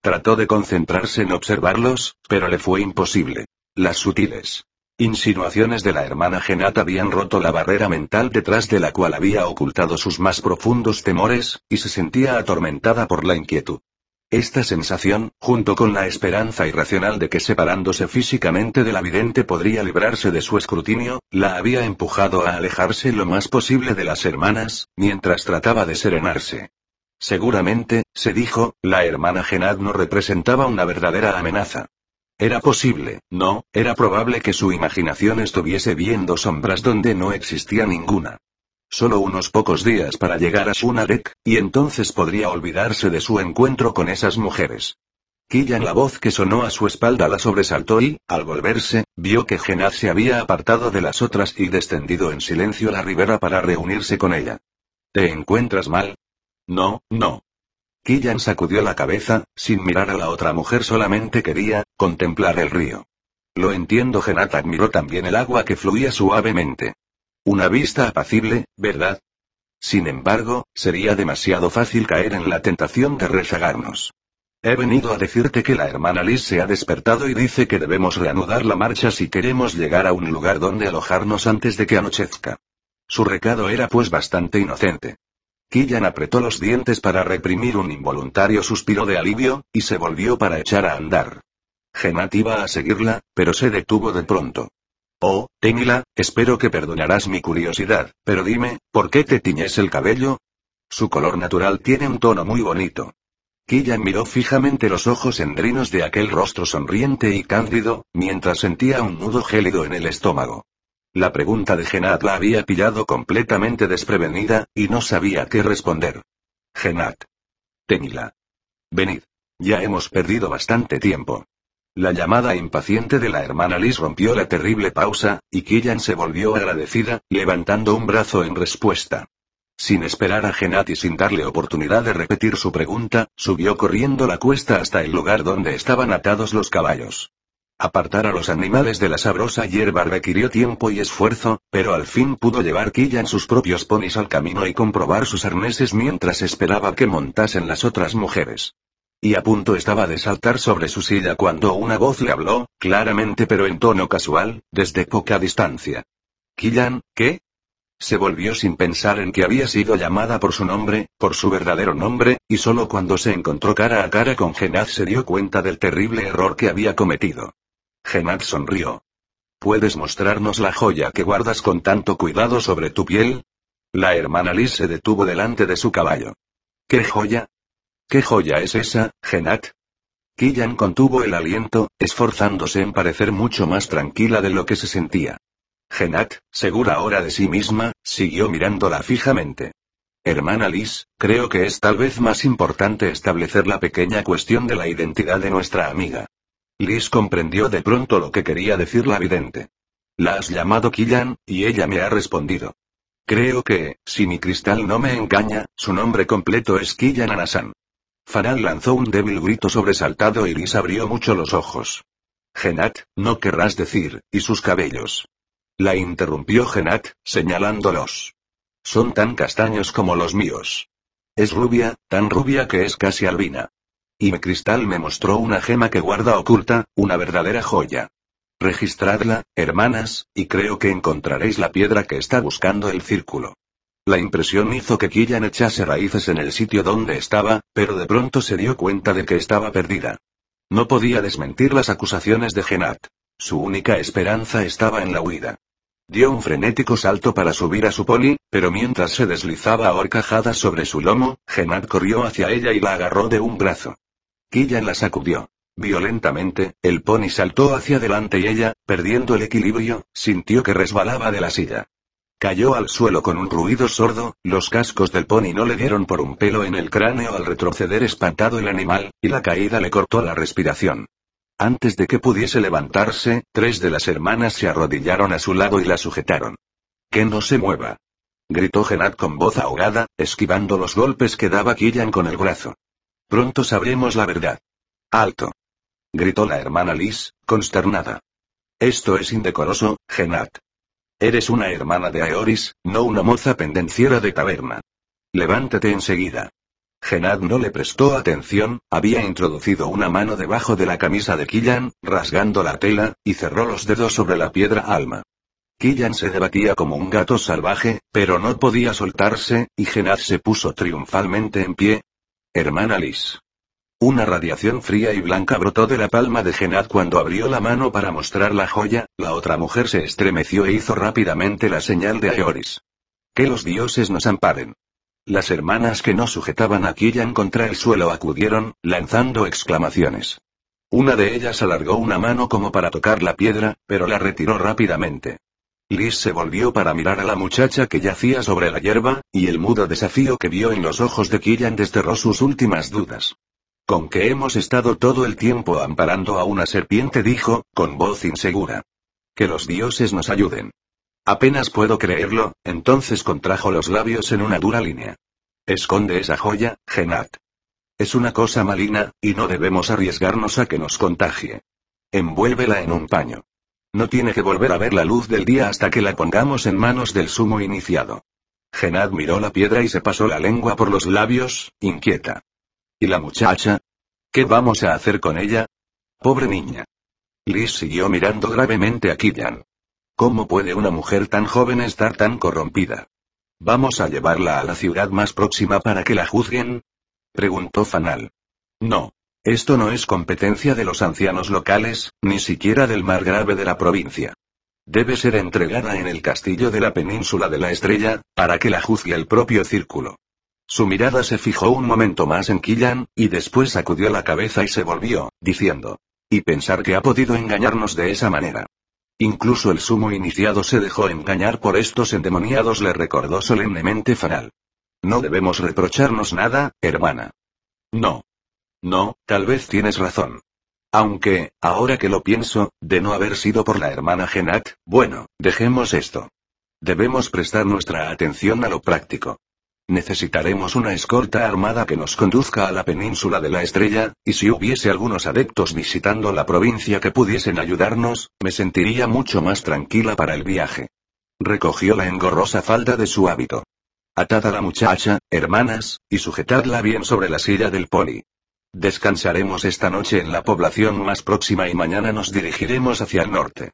Trató de concentrarse en observarlos, pero le fue imposible. Las sutiles, Insinuaciones de la hermana Genat habían roto la barrera mental detrás de la cual había ocultado sus más profundos temores, y se sentía atormentada por la inquietud. Esta sensación, junto con la esperanza irracional de que separándose físicamente de la vidente podría librarse de su escrutinio, la había empujado a alejarse lo más posible de las hermanas, mientras trataba de serenarse. Seguramente, se dijo, la hermana Genat no representaba una verdadera amenaza. Era posible, no, era probable que su imaginación estuviese viendo sombras donde no existía ninguna. Solo unos pocos días para llegar a Shunarek, y entonces podría olvidarse de su encuentro con esas mujeres. Killan la voz que sonó a su espalda la sobresaltó y, al volverse, vio que Genaz se había apartado de las otras y descendido en silencio la ribera para reunirse con ella. ¿Te encuentras mal? No, no. Killan sacudió la cabeza, sin mirar a la otra mujer solamente quería, contemplar el río. Lo entiendo Genat admiró también el agua que fluía suavemente. Una vista apacible, ¿verdad? Sin embargo, sería demasiado fácil caer en la tentación de rezagarnos. He venido a decirte que la hermana Liz se ha despertado y dice que debemos reanudar la marcha si queremos llegar a un lugar donde alojarnos antes de que anochezca. Su recado era pues bastante inocente. Killan apretó los dientes para reprimir un involuntario suspiro de alivio, y se volvió para echar a andar. Genat iba a seguirla, pero se detuvo de pronto. Oh, Tenila, espero que perdonarás mi curiosidad, pero dime, ¿por qué te tiñes el cabello? Su color natural tiene un tono muy bonito. Killan miró fijamente los ojos endrinos de aquel rostro sonriente y cándido, mientras sentía un nudo gélido en el estómago. La pregunta de Genat la había pillado completamente desprevenida, y no sabía qué responder. Genat. Tenila. Venid. Ya hemos perdido bastante tiempo. La llamada impaciente de la hermana Liz rompió la terrible pausa, y Killian se volvió agradecida, levantando un brazo en respuesta. Sin esperar a Genat y sin darle oportunidad de repetir su pregunta, subió corriendo la cuesta hasta el lugar donde estaban atados los caballos. Apartar a los animales de la sabrosa hierba requirió tiempo y esfuerzo, pero al fin pudo llevar Killan sus propios ponis al camino y comprobar sus arneses mientras esperaba que montasen las otras mujeres. Y a punto estaba de saltar sobre su silla cuando una voz le habló, claramente pero en tono casual, desde poca distancia. Killan, ¿qué? Se volvió sin pensar en que había sido llamada por su nombre, por su verdadero nombre, y solo cuando se encontró cara a cara con Genaz se dio cuenta del terrible error que había cometido. Genat sonrió. ¿Puedes mostrarnos la joya que guardas con tanto cuidado sobre tu piel? La hermana Liz se detuvo delante de su caballo. ¿Qué joya? ¿Qué joya es esa, Genat? Killan contuvo el aliento, esforzándose en parecer mucho más tranquila de lo que se sentía. Genat, segura ahora de sí misma, siguió mirándola fijamente. Hermana Liz, creo que es tal vez más importante establecer la pequeña cuestión de la identidad de nuestra amiga. Liz comprendió de pronto lo que quería decir la vidente. La has llamado Killan, y ella me ha respondido. Creo que, si mi cristal no me engaña, su nombre completo es Killan Anasan. Faral lanzó un débil grito sobresaltado y Liz abrió mucho los ojos. Genat, no querrás decir, y sus cabellos. La interrumpió Genat, señalándolos. Son tan castaños como los míos. Es rubia, tan rubia que es casi albina. Y mi cristal me mostró una gema que guarda oculta, una verdadera joya. Registradla, hermanas, y creo que encontraréis la piedra que está buscando el círculo. La impresión hizo que Killan echase raíces en el sitio donde estaba, pero de pronto se dio cuenta de que estaba perdida. No podía desmentir las acusaciones de Genat. Su única esperanza estaba en la huida. Dio un frenético salto para subir a su poli, pero mientras se deslizaba a sobre su lomo, Genat corrió hacia ella y la agarró de un brazo. Killan la sacudió. Violentamente, el pony saltó hacia adelante y ella, perdiendo el equilibrio, sintió que resbalaba de la silla. Cayó al suelo con un ruido sordo, los cascos del pony no le dieron por un pelo en el cráneo al retroceder espantado el animal, y la caída le cortó la respiración. Antes de que pudiese levantarse, tres de las hermanas se arrodillaron a su lado y la sujetaron. Que no se mueva. Gritó Genat con voz ahogada, esquivando los golpes que daba Killan con el brazo. Pronto sabremos la verdad. Alto. Gritó la hermana Liz, consternada. Esto es indecoroso, Genat. Eres una hermana de Aeoris, no una moza pendenciera de taberna. Levántate enseguida. Genad no le prestó atención, había introducido una mano debajo de la camisa de Killan, rasgando la tela, y cerró los dedos sobre la piedra alma. Killan se debatía como un gato salvaje, pero no podía soltarse, y Genad se puso triunfalmente en pie. Hermana Liz. Una radiación fría y blanca brotó de la palma de Genad cuando abrió la mano para mostrar la joya, la otra mujer se estremeció e hizo rápidamente la señal de Aeoris. Que los dioses nos amparen. Las hermanas que no sujetaban a Killan contra el suelo acudieron, lanzando exclamaciones. Una de ellas alargó una mano como para tocar la piedra, pero la retiró rápidamente. Liz se volvió para mirar a la muchacha que yacía sobre la hierba, y el mudo desafío que vio en los ojos de Killan desterró sus últimas dudas. Con que hemos estado todo el tiempo amparando a una serpiente dijo, con voz insegura. Que los dioses nos ayuden. Apenas puedo creerlo, entonces contrajo los labios en una dura línea. Esconde esa joya, Genat. Es una cosa maligna, y no debemos arriesgarnos a que nos contagie. Envuélvela en un paño. No tiene que volver a ver la luz del día hasta que la pongamos en manos del sumo iniciado. Genat miró la piedra y se pasó la lengua por los labios, inquieta. ¿Y la muchacha? ¿Qué vamos a hacer con ella? Pobre niña. Liz siguió mirando gravemente a Killian. ¿Cómo puede una mujer tan joven estar tan corrompida? ¿Vamos a llevarla a la ciudad más próxima para que la juzguen? preguntó Fanal. No. Esto no es competencia de los ancianos locales, ni siquiera del mar grave de la provincia. Debe ser entregada en el castillo de la península de la estrella, para que la juzgue el propio círculo. Su mirada se fijó un momento más en Killan, y después sacudió la cabeza y se volvió, diciendo. Y pensar que ha podido engañarnos de esa manera. Incluso el sumo iniciado se dejó engañar por estos endemoniados, le recordó solemnemente Faral. No debemos reprocharnos nada, hermana. No. No, tal vez tienes razón. Aunque, ahora que lo pienso, de no haber sido por la hermana Genat, bueno, dejemos esto. Debemos prestar nuestra atención a lo práctico. Necesitaremos una escolta armada que nos conduzca a la península de la estrella, y si hubiese algunos adeptos visitando la provincia que pudiesen ayudarnos, me sentiría mucho más tranquila para el viaje. Recogió la engorrosa falda de su hábito. Atad a la muchacha, hermanas, y sujetadla bien sobre la silla del poli. Descansaremos esta noche en la población más próxima y mañana nos dirigiremos hacia el norte.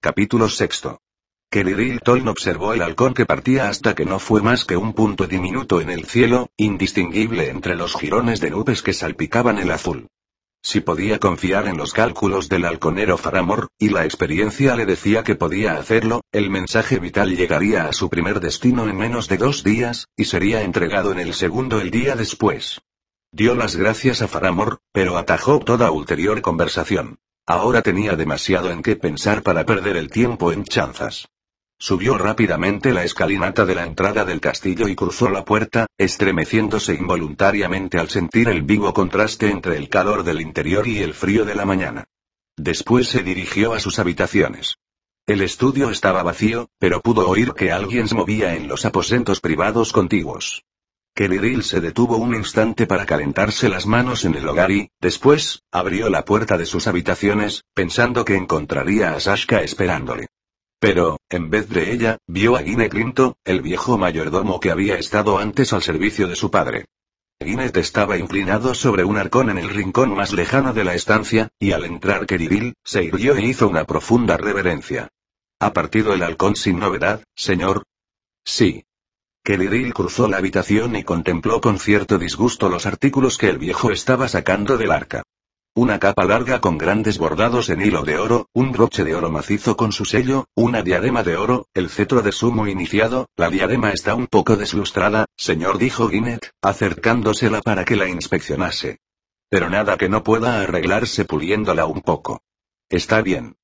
Capítulo sexto. Kelly Toln observó el halcón que partía hasta que no fue más que un punto diminuto en el cielo, indistinguible entre los jirones de nubes que salpicaban el azul. Si podía confiar en los cálculos del halconero Faramor, y la experiencia le decía que podía hacerlo, el mensaje vital llegaría a su primer destino en menos de dos días, y sería entregado en el segundo el día después. Dio las gracias a Faramor, pero atajó toda ulterior conversación. Ahora tenía demasiado en qué pensar para perder el tiempo en chanzas. Subió rápidamente la escalinata de la entrada del castillo y cruzó la puerta, estremeciéndose involuntariamente al sentir el vivo contraste entre el calor del interior y el frío de la mañana. Después se dirigió a sus habitaciones. El estudio estaba vacío, pero pudo oír que alguien se movía en los aposentos privados contiguos. Keriril se detuvo un instante para calentarse las manos en el hogar y, después, abrió la puerta de sus habitaciones, pensando que encontraría a Sashka esperándole. Pero, en vez de ella, vio a Gine Clinto, el viejo mayordomo que había estado antes al servicio de su padre. Ginet estaba inclinado sobre un arcón en el rincón más lejano de la estancia, y al entrar Keriril, se irguió e hizo una profunda reverencia. ¿Ha partido el halcón sin novedad, señor? Sí. Keriril cruzó la habitación y contempló con cierto disgusto los artículos que el viejo estaba sacando del arca. Una capa larga con grandes bordados en hilo de oro, un broche de oro macizo con su sello, una diadema de oro, el cetro de sumo iniciado, la diadema está un poco deslustrada, señor dijo Guinnett, acercándosela para que la inspeccionase. Pero nada que no pueda arreglarse puliéndola un poco. Está bien.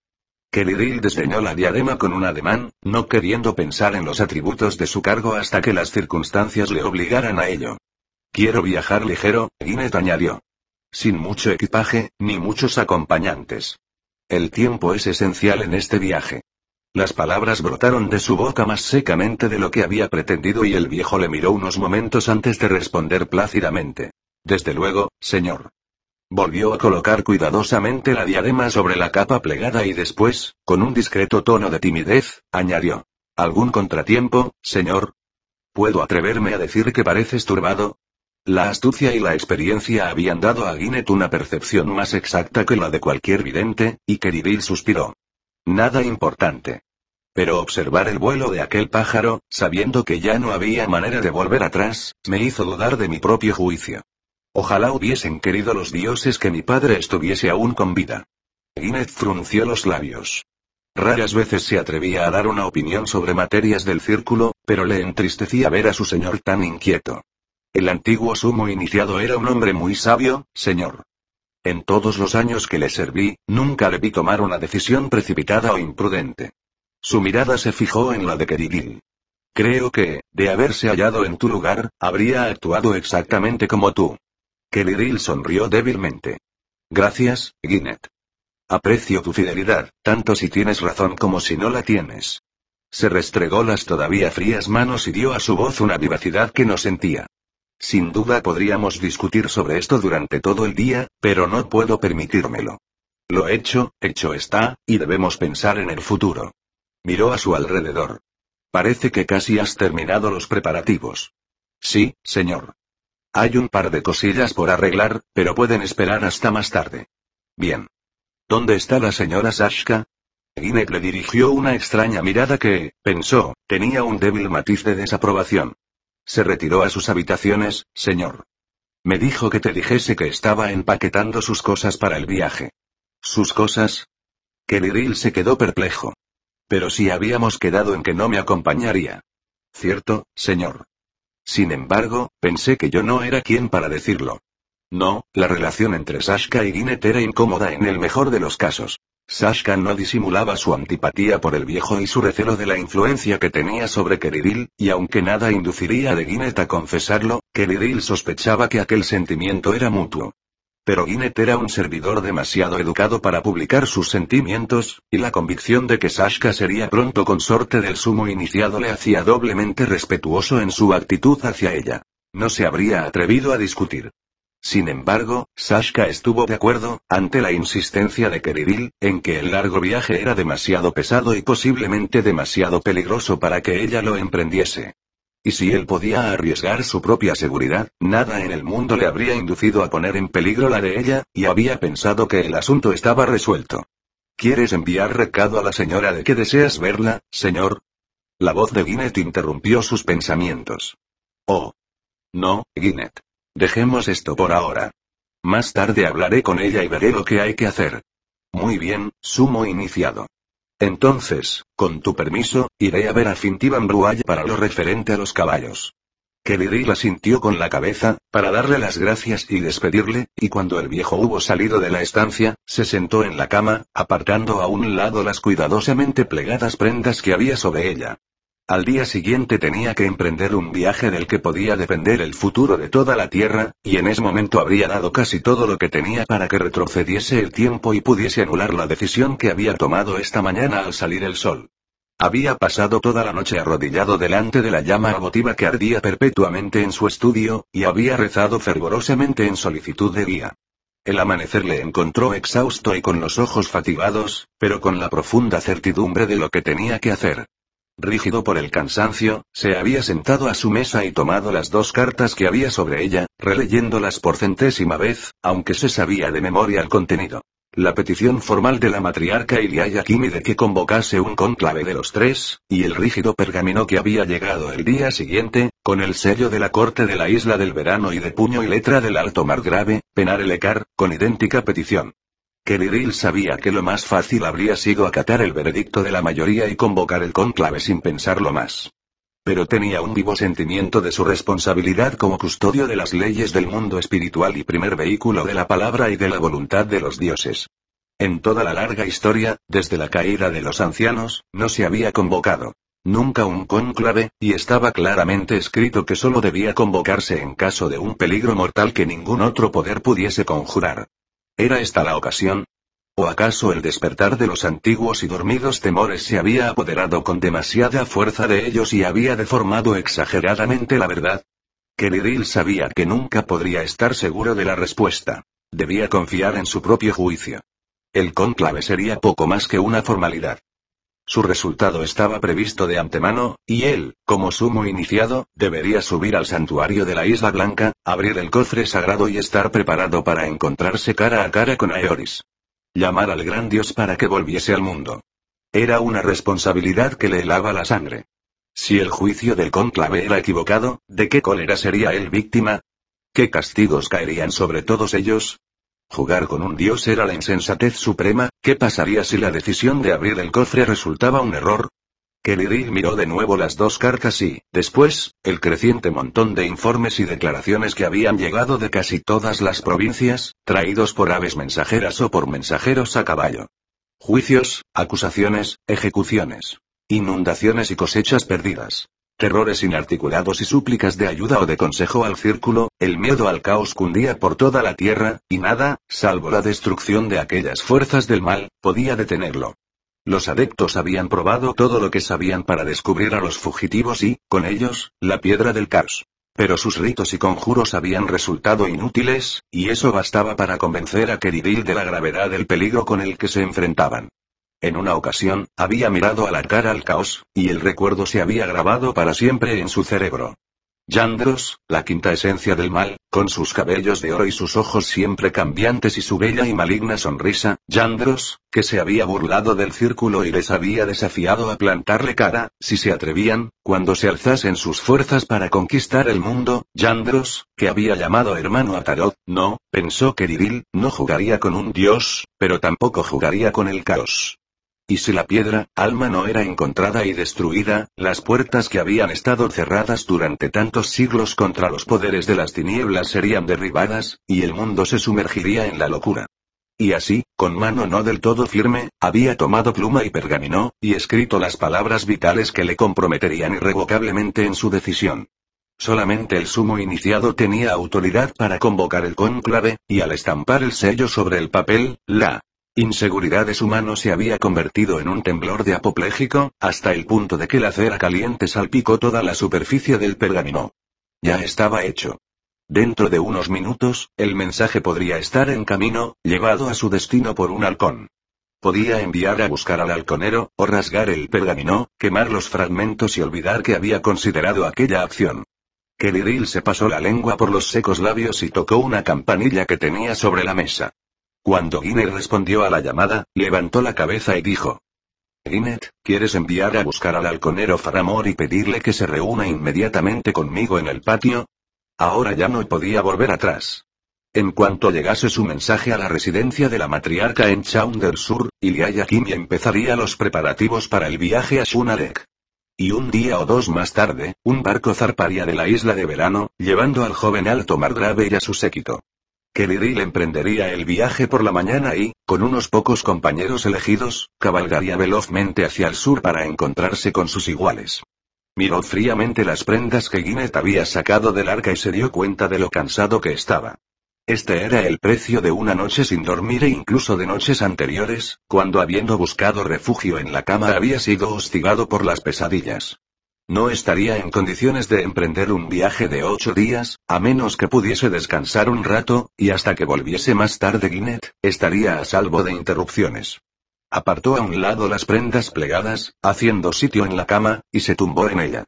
Keriril desdeñó la diadema con un ademán, no queriendo pensar en los atributos de su cargo hasta que las circunstancias le obligaran a ello. Quiero viajar ligero, Guinness añadió. Sin mucho equipaje, ni muchos acompañantes. El tiempo es esencial en este viaje. Las palabras brotaron de su boca más secamente de lo que había pretendido y el viejo le miró unos momentos antes de responder plácidamente. Desde luego, señor. Volvió a colocar cuidadosamente la diadema sobre la capa plegada y después, con un discreto tono de timidez, añadió. ¿Algún contratiempo, señor? ¿Puedo atreverme a decir que pareces turbado? La astucia y la experiencia habían dado a Guinnett una percepción más exacta que la de cualquier vidente, y Kerivil suspiró. Nada importante. Pero observar el vuelo de aquel pájaro, sabiendo que ya no había manera de volver atrás, me hizo dudar de mi propio juicio. Ojalá hubiesen querido los dioses que mi padre estuviese aún con vida. Guinness frunció los labios. Raras veces se atrevía a dar una opinión sobre materias del círculo, pero le entristecía ver a su señor tan inquieto. El antiguo sumo iniciado era un hombre muy sabio, señor. En todos los años que le serví, nunca le vi tomar una decisión precipitada o imprudente. Su mirada se fijó en la de Keridil. Creo que, de haberse hallado en tu lugar, habría actuado exactamente como tú. Keridil sonrió débilmente. Gracias, Guinnett. Aprecio tu fidelidad, tanto si tienes razón como si no la tienes. Se restregó las todavía frías manos y dio a su voz una vivacidad que no sentía. Sin duda podríamos discutir sobre esto durante todo el día, pero no puedo permitírmelo. Lo hecho, hecho está, y debemos pensar en el futuro. Miró a su alrededor. Parece que casi has terminado los preparativos. Sí, señor. Hay un par de cosillas por arreglar, pero pueden esperar hasta más tarde. Bien. ¿Dónde está la señora Sashka? Ginek le dirigió una extraña mirada que, pensó, tenía un débil matiz de desaprobación. Se retiró a sus habitaciones, señor. Me dijo que te dijese que estaba empaquetando sus cosas para el viaje. ¿Sus cosas? Keliril se quedó perplejo. Pero si habíamos quedado en que no me acompañaría. Cierto, señor. Sin embargo, pensé que yo no era quien para decirlo. No, la relación entre Sashka y Ginet era incómoda en el mejor de los casos. Sashka no disimulaba su antipatía por el viejo y su recelo de la influencia que tenía sobre Keriril, y aunque nada induciría de Ginet a confesarlo, Keriril sospechaba que aquel sentimiento era mutuo. Pero Ginet era un servidor demasiado educado para publicar sus sentimientos, y la convicción de que Sashka sería pronto consorte del sumo iniciado le hacía doblemente respetuoso en su actitud hacia ella. No se habría atrevido a discutir. Sin embargo, Sashka estuvo de acuerdo, ante la insistencia de Keriril, en que el largo viaje era demasiado pesado y posiblemente demasiado peligroso para que ella lo emprendiese. Y si él podía arriesgar su propia seguridad, nada en el mundo le habría inducido a poner en peligro la de ella, y había pensado que el asunto estaba resuelto. ¿Quieres enviar recado a la señora de que deseas verla, señor? La voz de Guinnett interrumpió sus pensamientos. Oh. No, Guinnett. Dejemos esto por ahora. Más tarde hablaré con ella y veré lo que hay que hacer. Muy bien, sumo iniciado. Entonces, con tu permiso, iré a ver a Fintivan Bruay para lo referente a los caballos. la sintió con la cabeza, para darle las gracias y despedirle, y cuando el viejo hubo salido de la estancia, se sentó en la cama, apartando a un lado las cuidadosamente plegadas prendas que había sobre ella. Al día siguiente tenía que emprender un viaje del que podía depender el futuro de toda la Tierra, y en ese momento habría dado casi todo lo que tenía para que retrocediese el tiempo y pudiese anular la decisión que había tomado esta mañana al salir el sol. Había pasado toda la noche arrodillado delante de la llama votiva que ardía perpetuamente en su estudio, y había rezado fervorosamente en solicitud de guía. El amanecer le encontró exhausto y con los ojos fatigados, pero con la profunda certidumbre de lo que tenía que hacer. Rígido por el cansancio, se había sentado a su mesa y tomado las dos cartas que había sobre ella, releyéndolas por centésima vez, aunque se sabía de memoria el contenido. La petición formal de la matriarca Iliaya Kimi de que convocase un conclave de los tres, y el rígido pergamino que había llegado el día siguiente, con el sello de la corte de la isla del verano y de puño y letra del alto margrave, Penar el con idéntica petición. Keriril sabía que lo más fácil habría sido acatar el veredicto de la mayoría y convocar el conclave sin pensarlo más. Pero tenía un vivo sentimiento de su responsabilidad como custodio de las leyes del mundo espiritual y primer vehículo de la palabra y de la voluntad de los dioses. En toda la larga historia, desde la caída de los ancianos, no se había convocado nunca un conclave, y estaba claramente escrito que solo debía convocarse en caso de un peligro mortal que ningún otro poder pudiese conjurar. ¿Era esta la ocasión? ¿O acaso el despertar de los antiguos y dormidos temores se había apoderado con demasiada fuerza de ellos y había deformado exageradamente la verdad? Keriril sabía que nunca podría estar seguro de la respuesta. Debía confiar en su propio juicio. El conclave sería poco más que una formalidad. Su resultado estaba previsto de antemano, y él, como sumo iniciado, debería subir al santuario de la Isla Blanca, abrir el cofre sagrado y estar preparado para encontrarse cara a cara con Aeoris. Llamar al gran dios para que volviese al mundo. Era una responsabilidad que le helaba la sangre. Si el juicio del cónclave era equivocado, ¿de qué cólera sería él víctima? ¿Qué castigos caerían sobre todos ellos? Jugar con un dios era la insensatez suprema, ¿qué pasaría si la decisión de abrir el cofre resultaba un error? Kelly miró de nuevo las dos cartas y, después, el creciente montón de informes y declaraciones que habían llegado de casi todas las provincias, traídos por aves mensajeras o por mensajeros a caballo. Juicios, acusaciones, ejecuciones. Inundaciones y cosechas perdidas terrores inarticulados y súplicas de ayuda o de consejo al círculo, el miedo al caos cundía por toda la tierra, y nada, salvo la destrucción de aquellas fuerzas del mal, podía detenerlo. Los adeptos habían probado todo lo que sabían para descubrir a los fugitivos y, con ellos, la piedra del caos. Pero sus ritos y conjuros habían resultado inútiles, y eso bastaba para convencer a Keridil de la gravedad del peligro con el que se enfrentaban. En una ocasión, había mirado a la cara al caos, y el recuerdo se había grabado para siempre en su cerebro. Yandros, la quinta esencia del mal, con sus cabellos de oro y sus ojos siempre cambiantes y su bella y maligna sonrisa, Yandros, que se había burlado del círculo y les había desafiado a plantarle cara, si se atrevían, cuando se alzasen sus fuerzas para conquistar el mundo, Yandros, que había llamado hermano a Tarot, no, pensó que Diril, no jugaría con un dios, pero tampoco jugaría con el caos. Y si la piedra, alma no era encontrada y destruida, las puertas que habían estado cerradas durante tantos siglos contra los poderes de las tinieblas serían derribadas, y el mundo se sumergiría en la locura. Y así, con mano no del todo firme, había tomado pluma y pergamino, y escrito las palabras vitales que le comprometerían irrevocablemente en su decisión. Solamente el sumo iniciado tenía autoridad para convocar el cónclave, y al estampar el sello sobre el papel, la inseguridad de su mano se había convertido en un temblor de apopléjico, hasta el punto de que la cera caliente salpicó toda la superficie del pergamino. Ya estaba hecho. Dentro de unos minutos, el mensaje podría estar en camino, llevado a su destino por un halcón. Podía enviar a buscar al halconero, o rasgar el pergamino, quemar los fragmentos y olvidar que había considerado aquella acción. Keliril se pasó la lengua por los secos labios y tocó una campanilla que tenía sobre la mesa. Cuando Ginner respondió a la llamada, levantó la cabeza y dijo. Ginnet, ¿quieres enviar a buscar al halconero Faramor y pedirle que se reúna inmediatamente conmigo en el patio? Ahora ya no podía volver atrás. En cuanto llegase su mensaje a la residencia de la matriarca en Chaun del Sur, Kimia empezaría los preparativos para el viaje a Shunalek. Y un día o dos más tarde, un barco zarparía de la isla de verano, llevando al joven alto margrave y a su séquito. Kelly emprendería el viaje por la mañana y, con unos pocos compañeros elegidos, cabalgaría velozmente hacia el sur para encontrarse con sus iguales. Miró fríamente las prendas que Guinness había sacado del arca y se dio cuenta de lo cansado que estaba. Este era el precio de una noche sin dormir e incluso de noches anteriores, cuando habiendo buscado refugio en la cama había sido hostigado por las pesadillas. No estaría en condiciones de emprender un viaje de ocho días, a menos que pudiese descansar un rato, y hasta que volviese más tarde Guinnett, estaría a salvo de interrupciones. Apartó a un lado las prendas plegadas, haciendo sitio en la cama, y se tumbó en ella.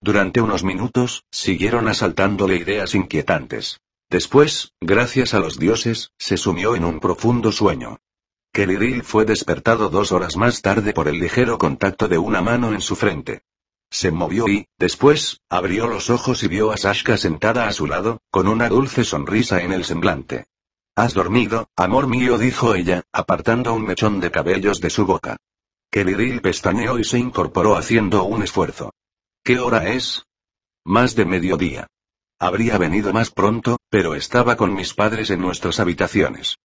Durante unos minutos, siguieron asaltándole ideas inquietantes. Después, gracias a los dioses, se sumió en un profundo sueño. Keliril fue despertado dos horas más tarde por el ligero contacto de una mano en su frente. Se movió y, después, abrió los ojos y vio a Sashka sentada a su lado, con una dulce sonrisa en el semblante. ¿Has dormido, amor mío? dijo ella, apartando un mechón de cabellos de su boca. Keliril pestañeó y se incorporó haciendo un esfuerzo. ¿Qué hora es? Más de mediodía. Habría venido más pronto, pero estaba con mis padres en nuestras habitaciones.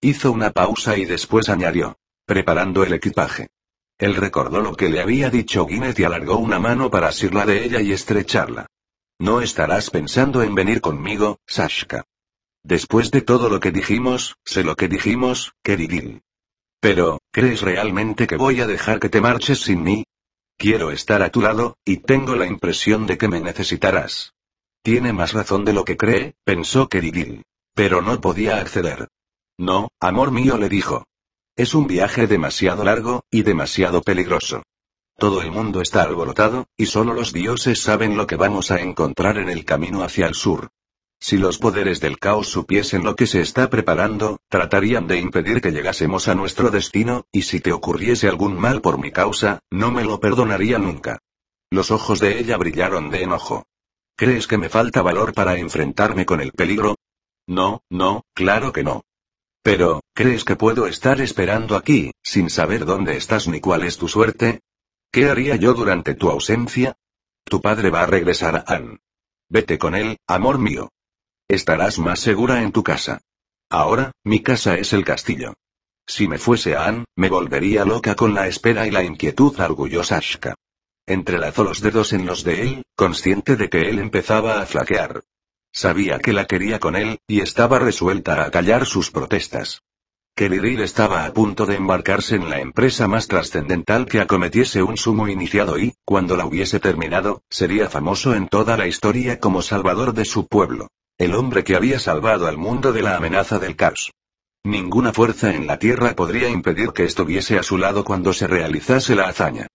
Hizo una pausa y después añadió. Preparando el equipaje. Él recordó lo que le había dicho Guinness y alargó una mano para asirla de ella y estrecharla. No estarás pensando en venir conmigo, Sashka. Después de todo lo que dijimos, sé lo que dijimos, queridil. Pero, ¿crees realmente que voy a dejar que te marches sin mí? Quiero estar a tu lado, y tengo la impresión de que me necesitarás. Tiene más razón de lo que cree, pensó Keridil. Pero no podía acceder. No, amor mío le dijo. Es un viaje demasiado largo, y demasiado peligroso. Todo el mundo está alborotado, y solo los dioses saben lo que vamos a encontrar en el camino hacia el sur. Si los poderes del caos supiesen lo que se está preparando, tratarían de impedir que llegásemos a nuestro destino, y si te ocurriese algún mal por mi causa, no me lo perdonaría nunca. Los ojos de ella brillaron de enojo. ¿Crees que me falta valor para enfrentarme con el peligro? No, no, claro que no. Pero, ¿crees que puedo estar esperando aquí, sin saber dónde estás ni cuál es tu suerte? ¿Qué haría yo durante tu ausencia? Tu padre va a regresar a Anne. Vete con él, amor mío. Estarás más segura en tu casa. Ahora, mi casa es el castillo. Si me fuese a Anne, me volvería loca con la espera y la inquietud, orgullosa Ashka. Entrelazó los dedos en los de él, consciente de que él empezaba a flaquear. Sabía que la quería con él, y estaba resuelta a callar sus protestas. Kelly estaba a punto de embarcarse en la empresa más trascendental que acometiese un sumo iniciado y, cuando la hubiese terminado, sería famoso en toda la historia como salvador de su pueblo. El hombre que había salvado al mundo de la amenaza del caos. Ninguna fuerza en la tierra podría impedir que estuviese a su lado cuando se realizase la hazaña.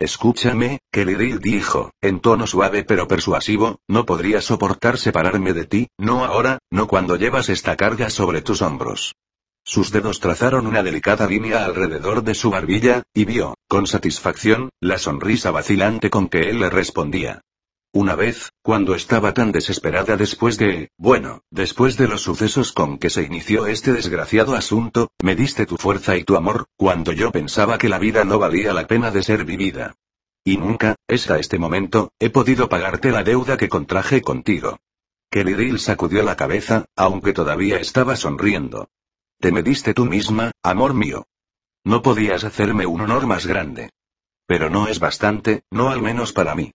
Escúchame, Kelly dijo, en tono suave pero persuasivo, no podría soportar separarme de ti, no ahora, no cuando llevas esta carga sobre tus hombros. Sus dedos trazaron una delicada línea alrededor de su barbilla, y vio, con satisfacción, la sonrisa vacilante con que él le respondía. Una vez, cuando estaba tan desesperada después de, bueno, después de los sucesos con que se inició este desgraciado asunto, me diste tu fuerza y tu amor, cuando yo pensaba que la vida no valía la pena de ser vivida. Y nunca, hasta este momento, he podido pagarte la deuda que contraje contigo. Kelly sacudió la cabeza, aunque todavía estaba sonriendo. Te me diste tú misma, amor mío. No podías hacerme un honor más grande. Pero no es bastante, no al menos para mí.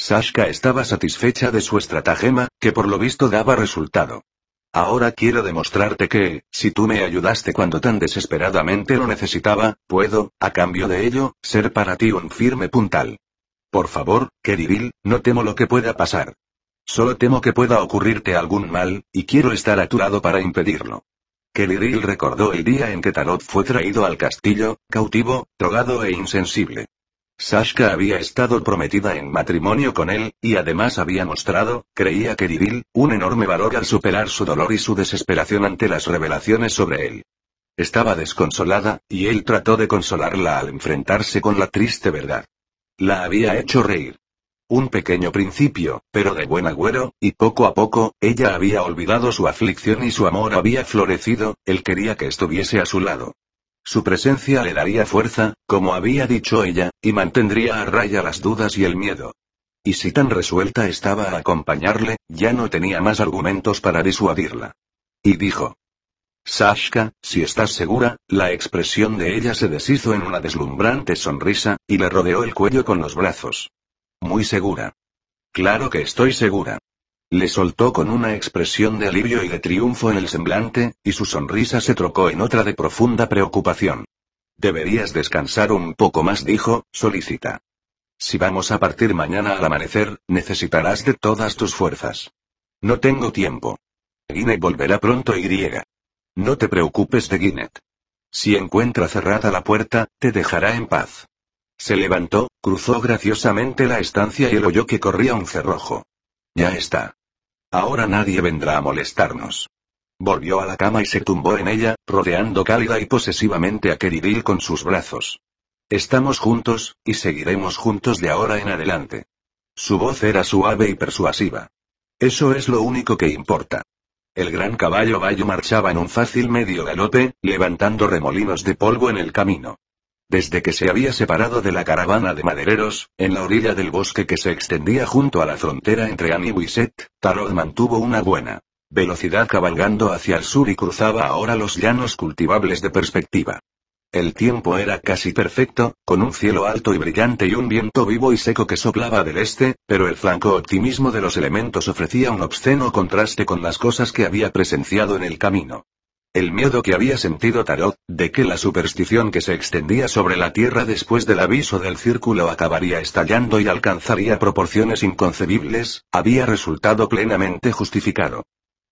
Sashka estaba satisfecha de su estratagema, que por lo visto daba resultado. Ahora quiero demostrarte que, si tú me ayudaste cuando tan desesperadamente lo necesitaba, puedo, a cambio de ello, ser para ti un firme puntal. Por favor, Kerivil, no temo lo que pueda pasar. Solo temo que pueda ocurrirte algún mal, y quiero estar a tu lado para impedirlo. Kerivil recordó el día en que Tarot fue traído al castillo, cautivo, drogado e insensible. Sashka había estado prometida en matrimonio con él, y además había mostrado, creía que Diril, un enorme valor al superar su dolor y su desesperación ante las revelaciones sobre él. Estaba desconsolada, y él trató de consolarla al enfrentarse con la triste verdad. La había hecho reír. Un pequeño principio, pero de buen agüero, y poco a poco, ella había olvidado su aflicción y su amor había florecido, él quería que estuviese a su lado. Su presencia le daría fuerza, como había dicho ella, y mantendría a raya las dudas y el miedo. Y si tan resuelta estaba a acompañarle, ya no tenía más argumentos para disuadirla. Y dijo. Sashka, si estás segura, la expresión de ella se deshizo en una deslumbrante sonrisa, y le rodeó el cuello con los brazos. Muy segura. Claro que estoy segura. Le soltó con una expresión de alivio y de triunfo en el semblante, y su sonrisa se trocó en otra de profunda preocupación. Deberías descansar un poco más, dijo, solicita. Si vamos a partir mañana al amanecer, necesitarás de todas tus fuerzas. No tengo tiempo. Guinness volverá pronto y griega. No te preocupes de Guinness. Si encuentra cerrada la puerta, te dejará en paz. Se levantó, cruzó graciosamente la estancia y el oyó que corría un cerrojo. Ya está. Ahora nadie vendrá a molestarnos. Volvió a la cama y se tumbó en ella, rodeando cálida y posesivamente a Keridil con sus brazos. Estamos juntos, y seguiremos juntos de ahora en adelante. Su voz era suave y persuasiva. Eso es lo único que importa. El gran caballo Bayo marchaba en un fácil medio galope, levantando remolinos de polvo en el camino. Desde que se había separado de la caravana de madereros, en la orilla del bosque que se extendía junto a la frontera entre Amigo y Set, Tarot mantuvo una buena velocidad cabalgando hacia el sur y cruzaba ahora los llanos cultivables de perspectiva. El tiempo era casi perfecto, con un cielo alto y brillante y un viento vivo y seco que soplaba del este, pero el flanco optimismo de los elementos ofrecía un obsceno contraste con las cosas que había presenciado en el camino. El miedo que había sentido Tarot, de que la superstición que se extendía sobre la Tierra después del aviso del círculo acabaría estallando y alcanzaría proporciones inconcebibles, había resultado plenamente justificado.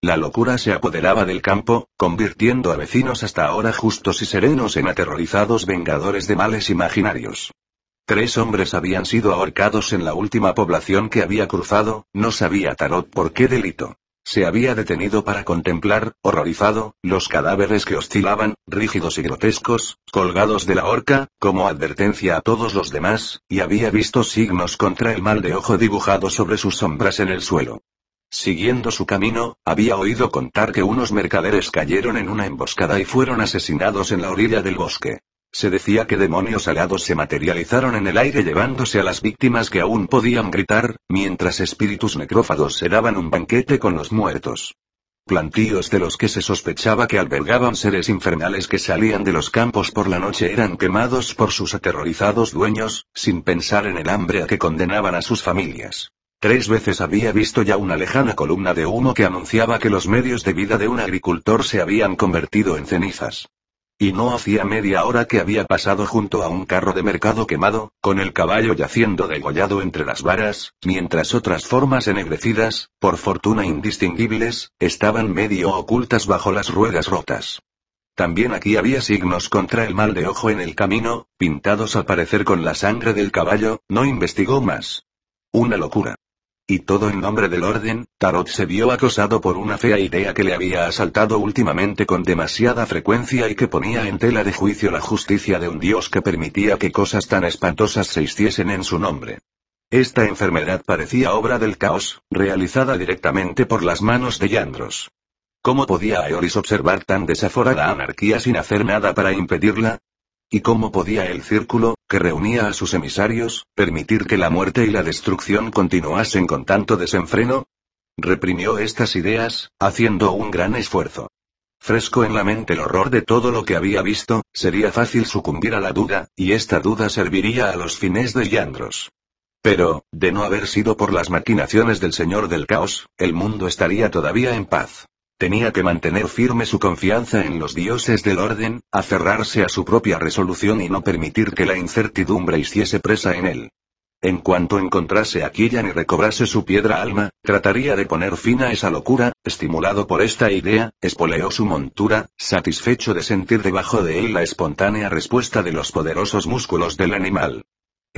La locura se apoderaba del campo, convirtiendo a vecinos hasta ahora justos y serenos en aterrorizados vengadores de males imaginarios. Tres hombres habían sido ahorcados en la última población que había cruzado, no sabía Tarot por qué delito. Se había detenido para contemplar, horrorizado, los cadáveres que oscilaban, rígidos y grotescos, colgados de la horca, como advertencia a todos los demás, y había visto signos contra el mal de ojo dibujados sobre sus sombras en el suelo. Siguiendo su camino, había oído contar que unos mercaderes cayeron en una emboscada y fueron asesinados en la orilla del bosque. Se decía que demonios alados se materializaron en el aire llevándose a las víctimas que aún podían gritar, mientras espíritus necrófagos se daban un banquete con los muertos. Plantíos de los que se sospechaba que albergaban seres infernales que salían de los campos por la noche eran quemados por sus aterrorizados dueños, sin pensar en el hambre a que condenaban a sus familias. Tres veces había visto ya una lejana columna de humo que anunciaba que los medios de vida de un agricultor se habían convertido en cenizas. Y no hacía media hora que había pasado junto a un carro de mercado quemado, con el caballo yaciendo degollado entre las varas, mientras otras formas ennegrecidas, por fortuna indistinguibles, estaban medio ocultas bajo las ruedas rotas. También aquí había signos contra el mal de ojo en el camino, pintados al parecer con la sangre del caballo, no investigó más. Una locura. Y todo en nombre del orden, Tarot se vio acosado por una fea idea que le había asaltado últimamente con demasiada frecuencia y que ponía en tela de juicio la justicia de un dios que permitía que cosas tan espantosas se hiciesen en su nombre. Esta enfermedad parecía obra del caos, realizada directamente por las manos de Yandros. ¿Cómo podía Aeoris observar tan desaforada anarquía sin hacer nada para impedirla? ¿Y cómo podía el círculo, que reunía a sus emisarios, permitir que la muerte y la destrucción continuasen con tanto desenfreno? Reprimió estas ideas, haciendo un gran esfuerzo. Fresco en la mente el horror de todo lo que había visto, sería fácil sucumbir a la duda, y esta duda serviría a los fines de Yandros. Pero, de no haber sido por las maquinaciones del Señor del Caos, el mundo estaría todavía en paz. Tenía que mantener firme su confianza en los dioses del orden, aferrarse a su propia resolución y no permitir que la incertidumbre hiciese presa en él. En cuanto encontrase a Killian y recobrase su piedra alma, trataría de poner fin a esa locura, estimulado por esta idea, espoleó su montura, satisfecho de sentir debajo de él la espontánea respuesta de los poderosos músculos del animal.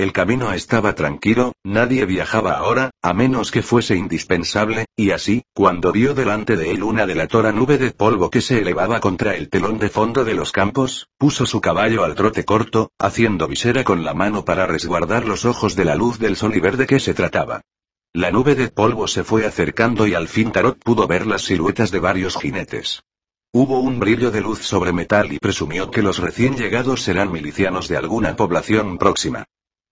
El camino estaba tranquilo, nadie viajaba ahora, a menos que fuese indispensable, y así, cuando vio delante de él una delatora nube de polvo que se elevaba contra el telón de fondo de los campos, puso su caballo al trote corto, haciendo visera con la mano para resguardar los ojos de la luz del sol y ver de qué se trataba. La nube de polvo se fue acercando y al fin Tarot pudo ver las siluetas de varios jinetes. Hubo un brillo de luz sobre metal y presumió que los recién llegados serán milicianos de alguna población próxima.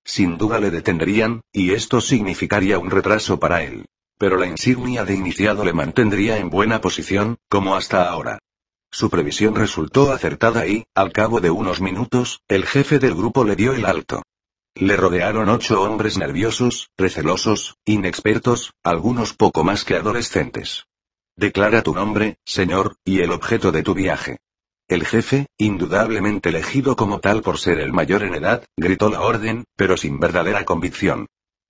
Sin duda le detendrían, y esto significaría un retraso para él. Pero la insignia de iniciado le mantendría en buena posición, como hasta ahora. Su previsión resultó acertada y, al cabo de unos minutos, el jefe del grupo le dio el alto. Le rodearon ocho hombres nerviosos, recelosos, inexpertos, algunos poco más que adolescentes. Declara tu nombre, señor, y el objeto de tu viaje. El jefe, indudablemente elegido como tal por ser el mayor en edad, gritó la orden, pero sin verdadera convicción.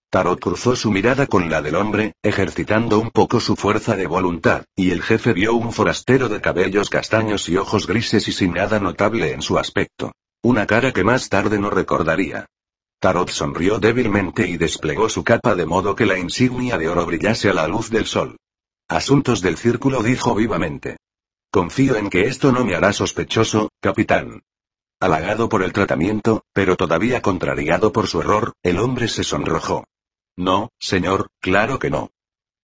Tarot cruzó su mirada con la del hombre, ejercitando un poco su fuerza de voluntad, y el jefe vio un forastero de cabellos castaños y ojos grises y sin nada notable en su aspecto. Una cara que más tarde no recordaría. Tarot sonrió débilmente y desplegó su capa de modo que la insignia de oro brillase a la luz del sol. Asuntos del círculo dijo vivamente. Confío en que esto no me hará sospechoso, capitán. Halagado por el tratamiento, pero todavía contrariado por su error, el hombre se sonrojó. No, señor, claro que no.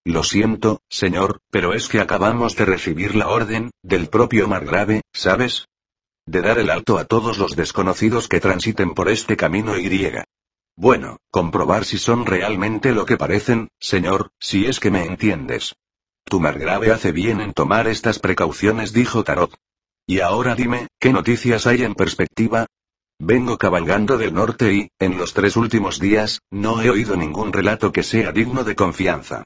Lo siento, señor, pero es que acabamos de recibir la orden, del propio Margrave, ¿sabes? De dar el alto a todos los desconocidos que transiten por este camino y. Bueno, comprobar si son realmente lo que parecen, señor, si es que me entiendes. Tu Margrave hace bien en tomar estas precauciones, dijo Tarot. Y ahora dime, ¿qué noticias hay en perspectiva? Vengo cabalgando del norte y, en los tres últimos días, no he oído ningún relato que sea digno de confianza.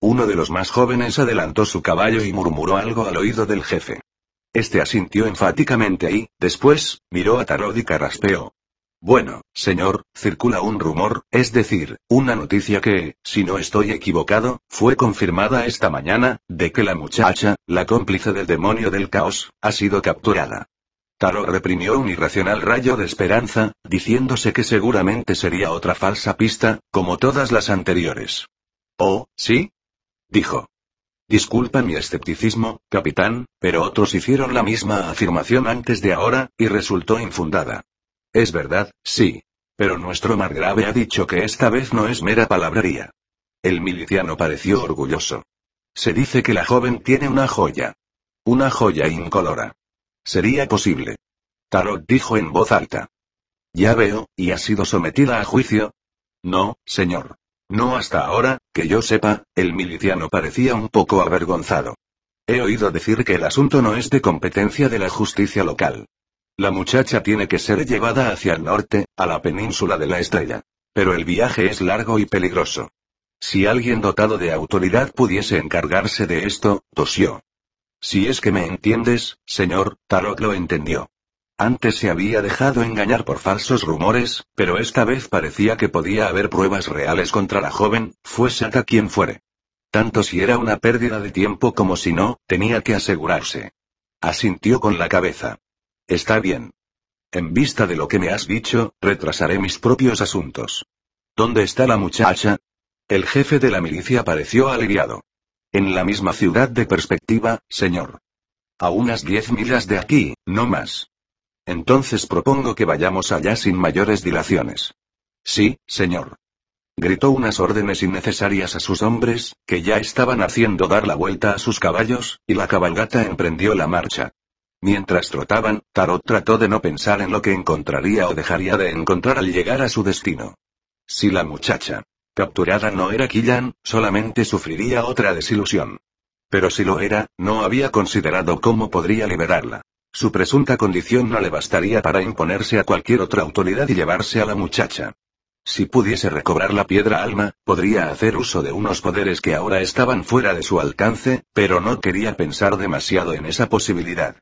Uno de los más jóvenes adelantó su caballo y murmuró algo al oído del jefe. Este asintió enfáticamente y, después, miró a Tarot y carraspeó. Bueno, señor, circula un rumor, es decir, una noticia que, si no estoy equivocado, fue confirmada esta mañana, de que la muchacha, la cómplice del demonio del caos, ha sido capturada. Taro reprimió un irracional rayo de esperanza, diciéndose que seguramente sería otra falsa pista, como todas las anteriores. Oh, ¿sí? dijo. Disculpa mi escepticismo, capitán, pero otros hicieron la misma afirmación antes de ahora, y resultó infundada. Es verdad, sí. Pero nuestro margrave ha dicho que esta vez no es mera palabrería. El miliciano pareció orgulloso. Se dice que la joven tiene una joya. Una joya incolora. Sería posible. Tarot dijo en voz alta. Ya veo, ¿y ha sido sometida a juicio? No, señor. No hasta ahora, que yo sepa, el miliciano parecía un poco avergonzado. He oído decir que el asunto no es de competencia de la justicia local. La muchacha tiene que ser llevada hacia el norte, a la península de la estrella. Pero el viaje es largo y peligroso. Si alguien dotado de autoridad pudiese encargarse de esto, tosió. Si es que me entiendes, señor, Tarot lo entendió. Antes se había dejado engañar por falsos rumores, pero esta vez parecía que podía haber pruebas reales contra la joven, fuese a quien fuere. Tanto si era una pérdida de tiempo como si no, tenía que asegurarse. Asintió con la cabeza. Está bien. En vista de lo que me has dicho, retrasaré mis propios asuntos. ¿Dónde está la muchacha? El jefe de la milicia pareció aliviado. En la misma ciudad de perspectiva, señor. A unas diez millas de aquí, no más. Entonces propongo que vayamos allá sin mayores dilaciones. Sí, señor. Gritó unas órdenes innecesarias a sus hombres, que ya estaban haciendo dar la vuelta a sus caballos, y la cabalgata emprendió la marcha. Mientras trotaban, Tarot trató de no pensar en lo que encontraría o dejaría de encontrar al llegar a su destino. Si la muchacha capturada no era Killan, solamente sufriría otra desilusión. Pero si lo era, no había considerado cómo podría liberarla. Su presunta condición no le bastaría para imponerse a cualquier otra autoridad y llevarse a la muchacha. Si pudiese recobrar la piedra alma, podría hacer uso de unos poderes que ahora estaban fuera de su alcance, pero no quería pensar demasiado en esa posibilidad.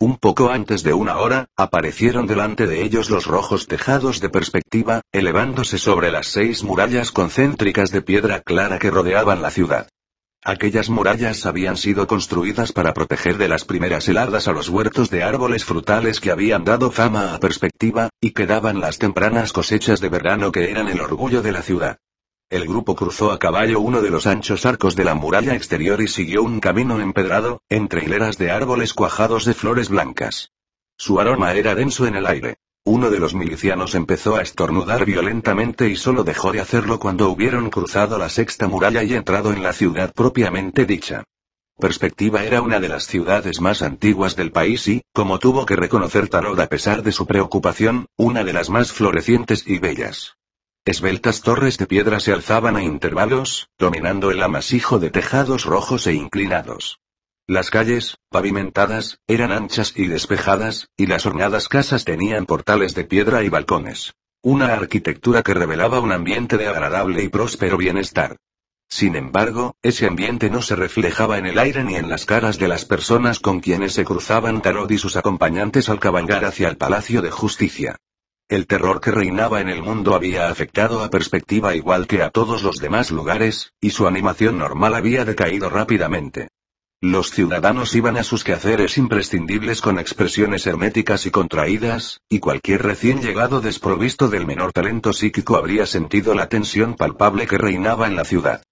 Un poco antes de una hora, aparecieron delante de ellos los rojos tejados de perspectiva, elevándose sobre las seis murallas concéntricas de piedra clara que rodeaban la ciudad. Aquellas murallas habían sido construidas para proteger de las primeras heladas a los huertos de árboles frutales que habían dado fama a perspectiva, y que daban las tempranas cosechas de verano que eran el orgullo de la ciudad. El grupo cruzó a caballo uno de los anchos arcos de la muralla exterior y siguió un camino empedrado, entre hileras de árboles cuajados de flores blancas. Su aroma era denso en el aire. Uno de los milicianos empezó a estornudar violentamente y solo dejó de hacerlo cuando hubieron cruzado la sexta muralla y entrado en la ciudad propiamente dicha. Perspectiva era una de las ciudades más antiguas del país y, como tuvo que reconocer Tarot a pesar de su preocupación, una de las más florecientes y bellas. Esbeltas torres de piedra se alzaban a intervalos, dominando el amasijo de tejados rojos e inclinados. Las calles, pavimentadas, eran anchas y despejadas, y las hornadas casas tenían portales de piedra y balcones. Una arquitectura que revelaba un ambiente de agradable y próspero bienestar. Sin embargo, ese ambiente no se reflejaba en el aire ni en las caras de las personas con quienes se cruzaban Tarot y sus acompañantes al cabalgar hacia el Palacio de Justicia. El terror que reinaba en el mundo había afectado a perspectiva igual que a todos los demás lugares, y su animación normal había decaído rápidamente. Los ciudadanos iban a sus quehaceres imprescindibles con expresiones herméticas y contraídas, y cualquier recién llegado desprovisto del menor talento psíquico habría sentido la tensión palpable que reinaba en la ciudad.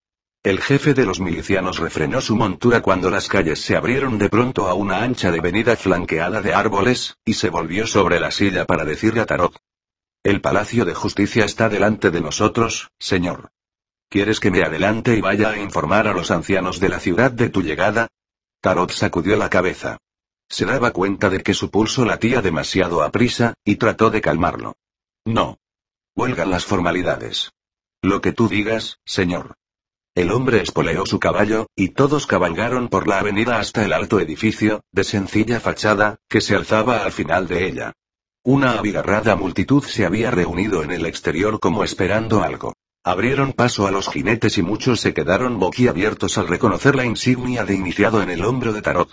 El jefe de los milicianos refrenó su montura cuando las calles se abrieron de pronto a una ancha avenida flanqueada de árboles, y se volvió sobre la silla para decirle a Tarot. El Palacio de Justicia está delante de nosotros, señor. ¿Quieres que me adelante y vaya a informar a los ancianos de la ciudad de tu llegada? Tarot sacudió la cabeza. Se daba cuenta de que su pulso latía demasiado a prisa, y trató de calmarlo. No. Huelgan las formalidades. Lo que tú digas, señor. El hombre espoleó su caballo, y todos cabalgaron por la avenida hasta el alto edificio, de sencilla fachada, que se alzaba al final de ella. Una abigarrada multitud se había reunido en el exterior como esperando algo. Abrieron paso a los jinetes y muchos se quedaron boquiabiertos al reconocer la insignia de iniciado en el hombro de Tarot.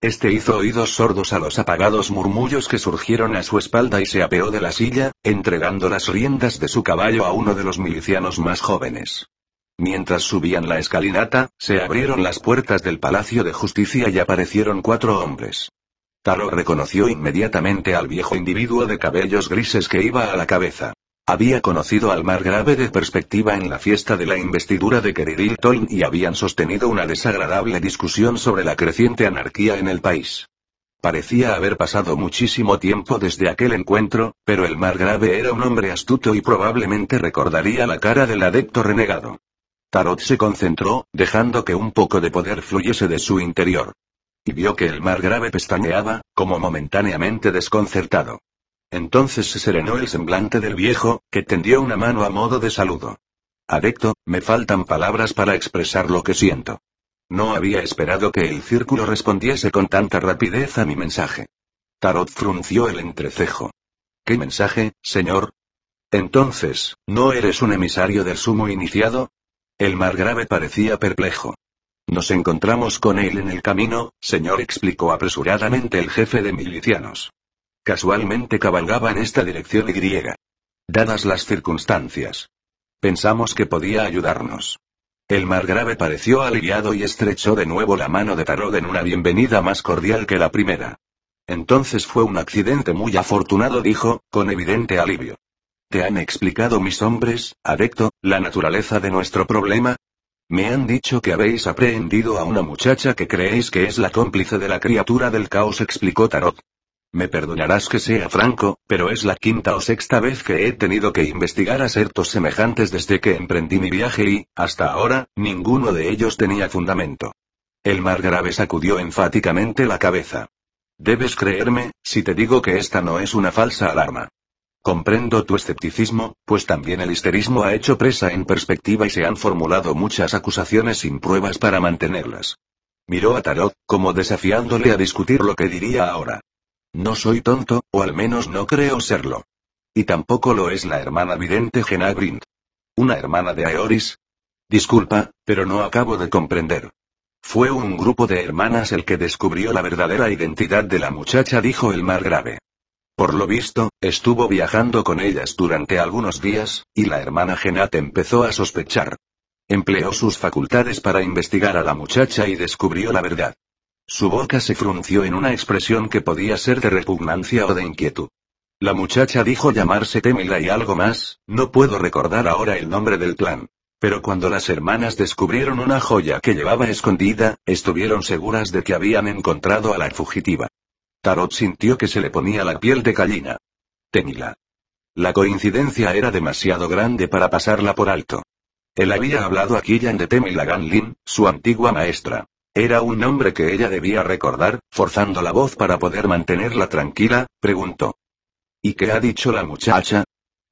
Este hizo oídos sordos a los apagados murmullos que surgieron a su espalda y se apeó de la silla, entregando las riendas de su caballo a uno de los milicianos más jóvenes. Mientras subían la escalinata, se abrieron las puertas del Palacio de Justicia y aparecieron cuatro hombres. Taro reconoció inmediatamente al viejo individuo de cabellos grises que iba a la cabeza. Había conocido al margrave de perspectiva en la fiesta de la investidura de Keridil Toln y habían sostenido una desagradable discusión sobre la creciente anarquía en el país. Parecía haber pasado muchísimo tiempo desde aquel encuentro, pero el margrave era un hombre astuto y probablemente recordaría la cara del adepto renegado. Tarot se concentró, dejando que un poco de poder fluyese de su interior. Y vio que el mar grave pestañeaba, como momentáneamente desconcertado. Entonces se serenó el semblante del viejo, que tendió una mano a modo de saludo. Adecto, me faltan palabras para expresar lo que siento. No había esperado que el círculo respondiese con tanta rapidez a mi mensaje. Tarot frunció el entrecejo. ¿Qué mensaje, señor? Entonces, ¿no eres un emisario del sumo iniciado? El margrave parecía perplejo. Nos encontramos con él en el camino, señor, explicó apresuradamente el jefe de milicianos. Casualmente cabalgaba en esta dirección y griega. Dadas las circunstancias. Pensamos que podía ayudarnos. El margrave pareció aliviado y estrechó de nuevo la mano de Tarot en una bienvenida más cordial que la primera. Entonces fue un accidente muy afortunado, dijo, con evidente alivio. ¿Te han explicado mis hombres, Adecto, la naturaleza de nuestro problema? Me han dicho que habéis aprehendido a una muchacha que creéis que es la cómplice de la criatura del caos, explicó Tarot. Me perdonarás que sea franco, pero es la quinta o sexta vez que he tenido que investigar asertos semejantes desde que emprendí mi viaje y, hasta ahora, ninguno de ellos tenía fundamento. El margrave sacudió enfáticamente la cabeza. Debes creerme, si te digo que esta no es una falsa alarma. Comprendo tu escepticismo, pues también el histerismo ha hecho presa en perspectiva y se han formulado muchas acusaciones sin pruebas para mantenerlas. Miró a Tarot, como desafiándole a discutir lo que diría ahora. No soy tonto, o al menos no creo serlo. Y tampoco lo es la hermana vidente Genagrind. ¿Una hermana de Aeoris? Disculpa, pero no acabo de comprender. Fue un grupo de hermanas el que descubrió la verdadera identidad de la muchacha, dijo el grave. Por lo visto, estuvo viajando con ellas durante algunos días, y la hermana Genat empezó a sospechar. Empleó sus facultades para investigar a la muchacha y descubrió la verdad. Su boca se frunció en una expresión que podía ser de repugnancia o de inquietud. La muchacha dijo llamarse Temila y algo más, no puedo recordar ahora el nombre del clan. Pero cuando las hermanas descubrieron una joya que llevaba escondida, estuvieron seguras de que habían encontrado a la fugitiva. Tarot sintió que se le ponía la piel de gallina. Temila. La coincidencia era demasiado grande para pasarla por alto. Él había hablado a Killian de Temila Ganlin, su antigua maestra. Era un nombre que ella debía recordar, forzando la voz para poder mantenerla tranquila, preguntó. ¿Y qué ha dicho la muchacha?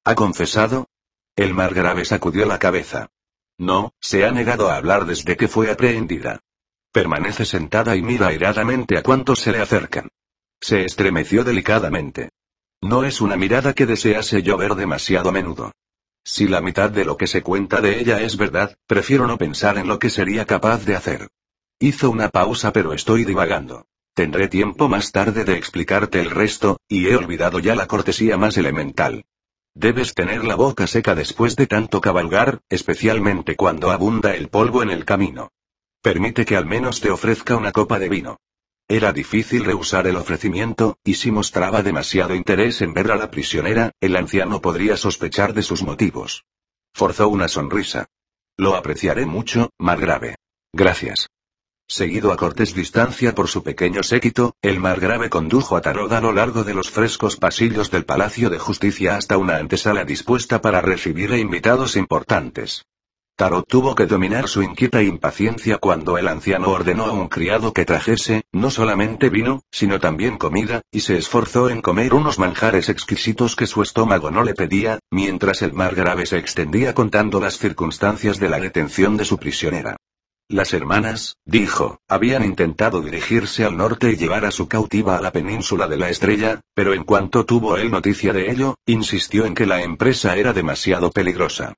¿Ha confesado? El margrave sacudió la cabeza. No, se ha negado a hablar desde que fue aprehendida. Permanece sentada y mira airadamente a cuantos se le acercan. Se estremeció delicadamente. No es una mirada que desease yo ver demasiado a menudo. Si la mitad de lo que se cuenta de ella es verdad, prefiero no pensar en lo que sería capaz de hacer. Hizo una pausa pero estoy divagando. Tendré tiempo más tarde de explicarte el resto, y he olvidado ya la cortesía más elemental. Debes tener la boca seca después de tanto cabalgar, especialmente cuando abunda el polvo en el camino. Permite que al menos te ofrezca una copa de vino. Era difícil rehusar el ofrecimiento, y si mostraba demasiado interés en ver a la prisionera, el anciano podría sospechar de sus motivos. Forzó una sonrisa. Lo apreciaré mucho, grave. Gracias. Seguido a cortés distancia por su pequeño séquito, el margrave condujo a Tarot a lo largo de los frescos pasillos del Palacio de Justicia hasta una antesala dispuesta para recibir a invitados importantes. Tarot tuvo que dominar su inquieta impaciencia cuando el anciano ordenó a un criado que trajese, no solamente vino, sino también comida, y se esforzó en comer unos manjares exquisitos que su estómago no le pedía, mientras el margrave se extendía contando las circunstancias de la detención de su prisionera. Las hermanas, dijo, habían intentado dirigirse al norte y llevar a su cautiva a la península de la estrella, pero en cuanto tuvo él noticia de ello, insistió en que la empresa era demasiado peligrosa.